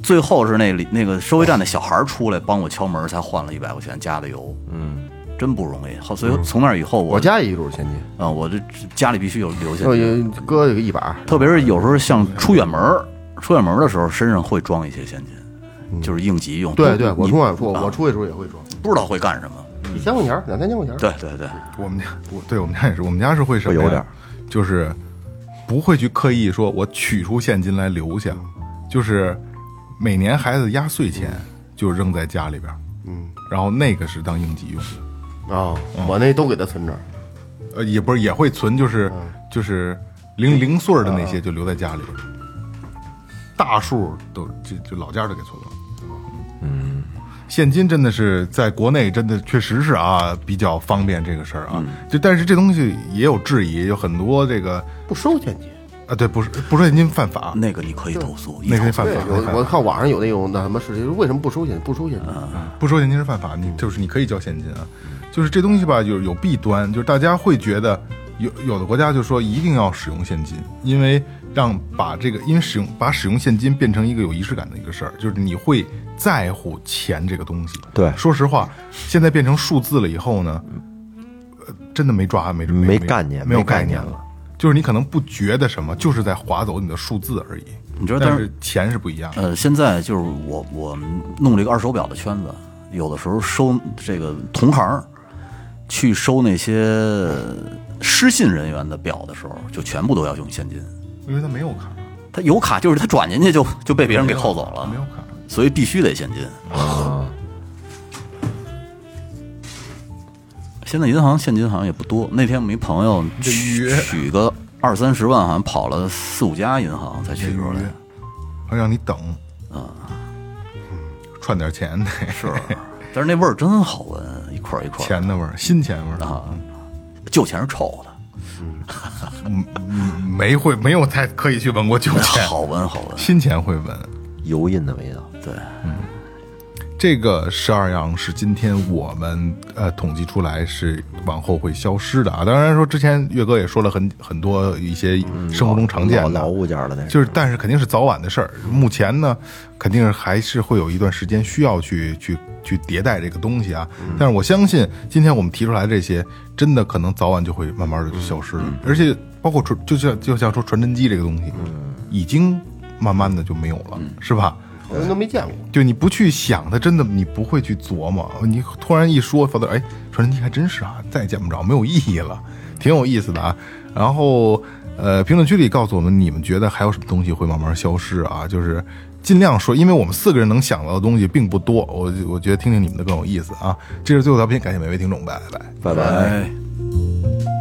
最后是那里那个收费站的小孩儿出来帮我敲门，才换了一百块钱加的油。嗯，真不容易。后所以从那以后我我家也一路现金，啊，我这家里必须有留下。有搁有个一把，特别是有时候像出远门儿，出远门的时候，身上会装一些现金，就是应急用。对对，我出啊我出去的时候也会装，不知道会干什么。一千块钱两三千块钱。对对对，我们家我对我们家也是，我们家是会什么有点就是不会去刻意说我取出现金来留下，就是每年孩子压岁钱就扔在家里边，嗯，然后那个是当应急用的，啊，我那都给他存这儿。呃，也不是也会存，就是就是零零碎儿的那些就留在家里边，大数都就就老家都给存了。嗯，现金真的是在国内真的确实是啊比较方便这个事儿啊，就但是这东西也有质疑，有很多这个不收现金。啊对不是不收现金犯法，那个你可以投诉，那个犯法，对，那犯法。有我看网上有那种那什么事情，为什么不收现不收现。金？不收现金是犯法，你就是你可以交现金啊，就是这东西吧有有弊端，就是大家会觉得有有的国家就说一定要使用现金，因为让把这个因为使用把使用现金变成一个有仪式感的一个事儿，就是你会在乎钱这个东西。对说实话，现在变成数字了以后呢，呃，真的没抓没没没概念没有概概念念了。就是你可能不觉得什么，就是在划走你的数字而已。你觉得，但是钱是不一样的。呃，现在就是我我们弄了一个二手表的圈子，有的时候收这个同行儿去收那些失信人员的表的时候，就全部都要用现金。因为他没有卡，他有卡，就是他转进去就就被别人给扣走了没，有卡。所以必须得现金。啊现在银行现金好像也不多。那天我们一朋友取取个二三十万，好像跑了四五家银行才取出来。还让你等啊，串点钱得是，但是那味儿真好闻，一块儿一块儿。钱的味儿，新钱味儿啊，旧钱是臭的，嗯没会没有太刻意去闻过旧 钱，好闻好闻。新钱会闻。油印的味道。对，这个十二样是今天我们呃统计出来是往后会消失的啊。当然说之前岳哥也说了很很多一些生活中常见的老老物件了那就是但是肯定是早晚的事儿。目前呢，肯定是还是会有一段时间需要去去去迭代这个东西啊。但是我相信今天我们提出来这些，真的可能早晚就会慢慢的就消失了。而且包括传，就像就像说传真机这个东西，已经慢慢的就没有了，是吧？我人都没见过。就你不去想它，真的你不会去琢磨。你突然一说，否则哎，传真机还真是啊，再也见不着，没有意义了，挺有意思的啊。然后呃，评论区里告诉我们，你们觉得还有什么东西会慢慢消失啊？就是尽量说，因为我们四个人能想到的东西并不多，我我觉得听听你们的更有意思啊。这是最后调频，感谢每位听众，拜拜。拜拜。哎。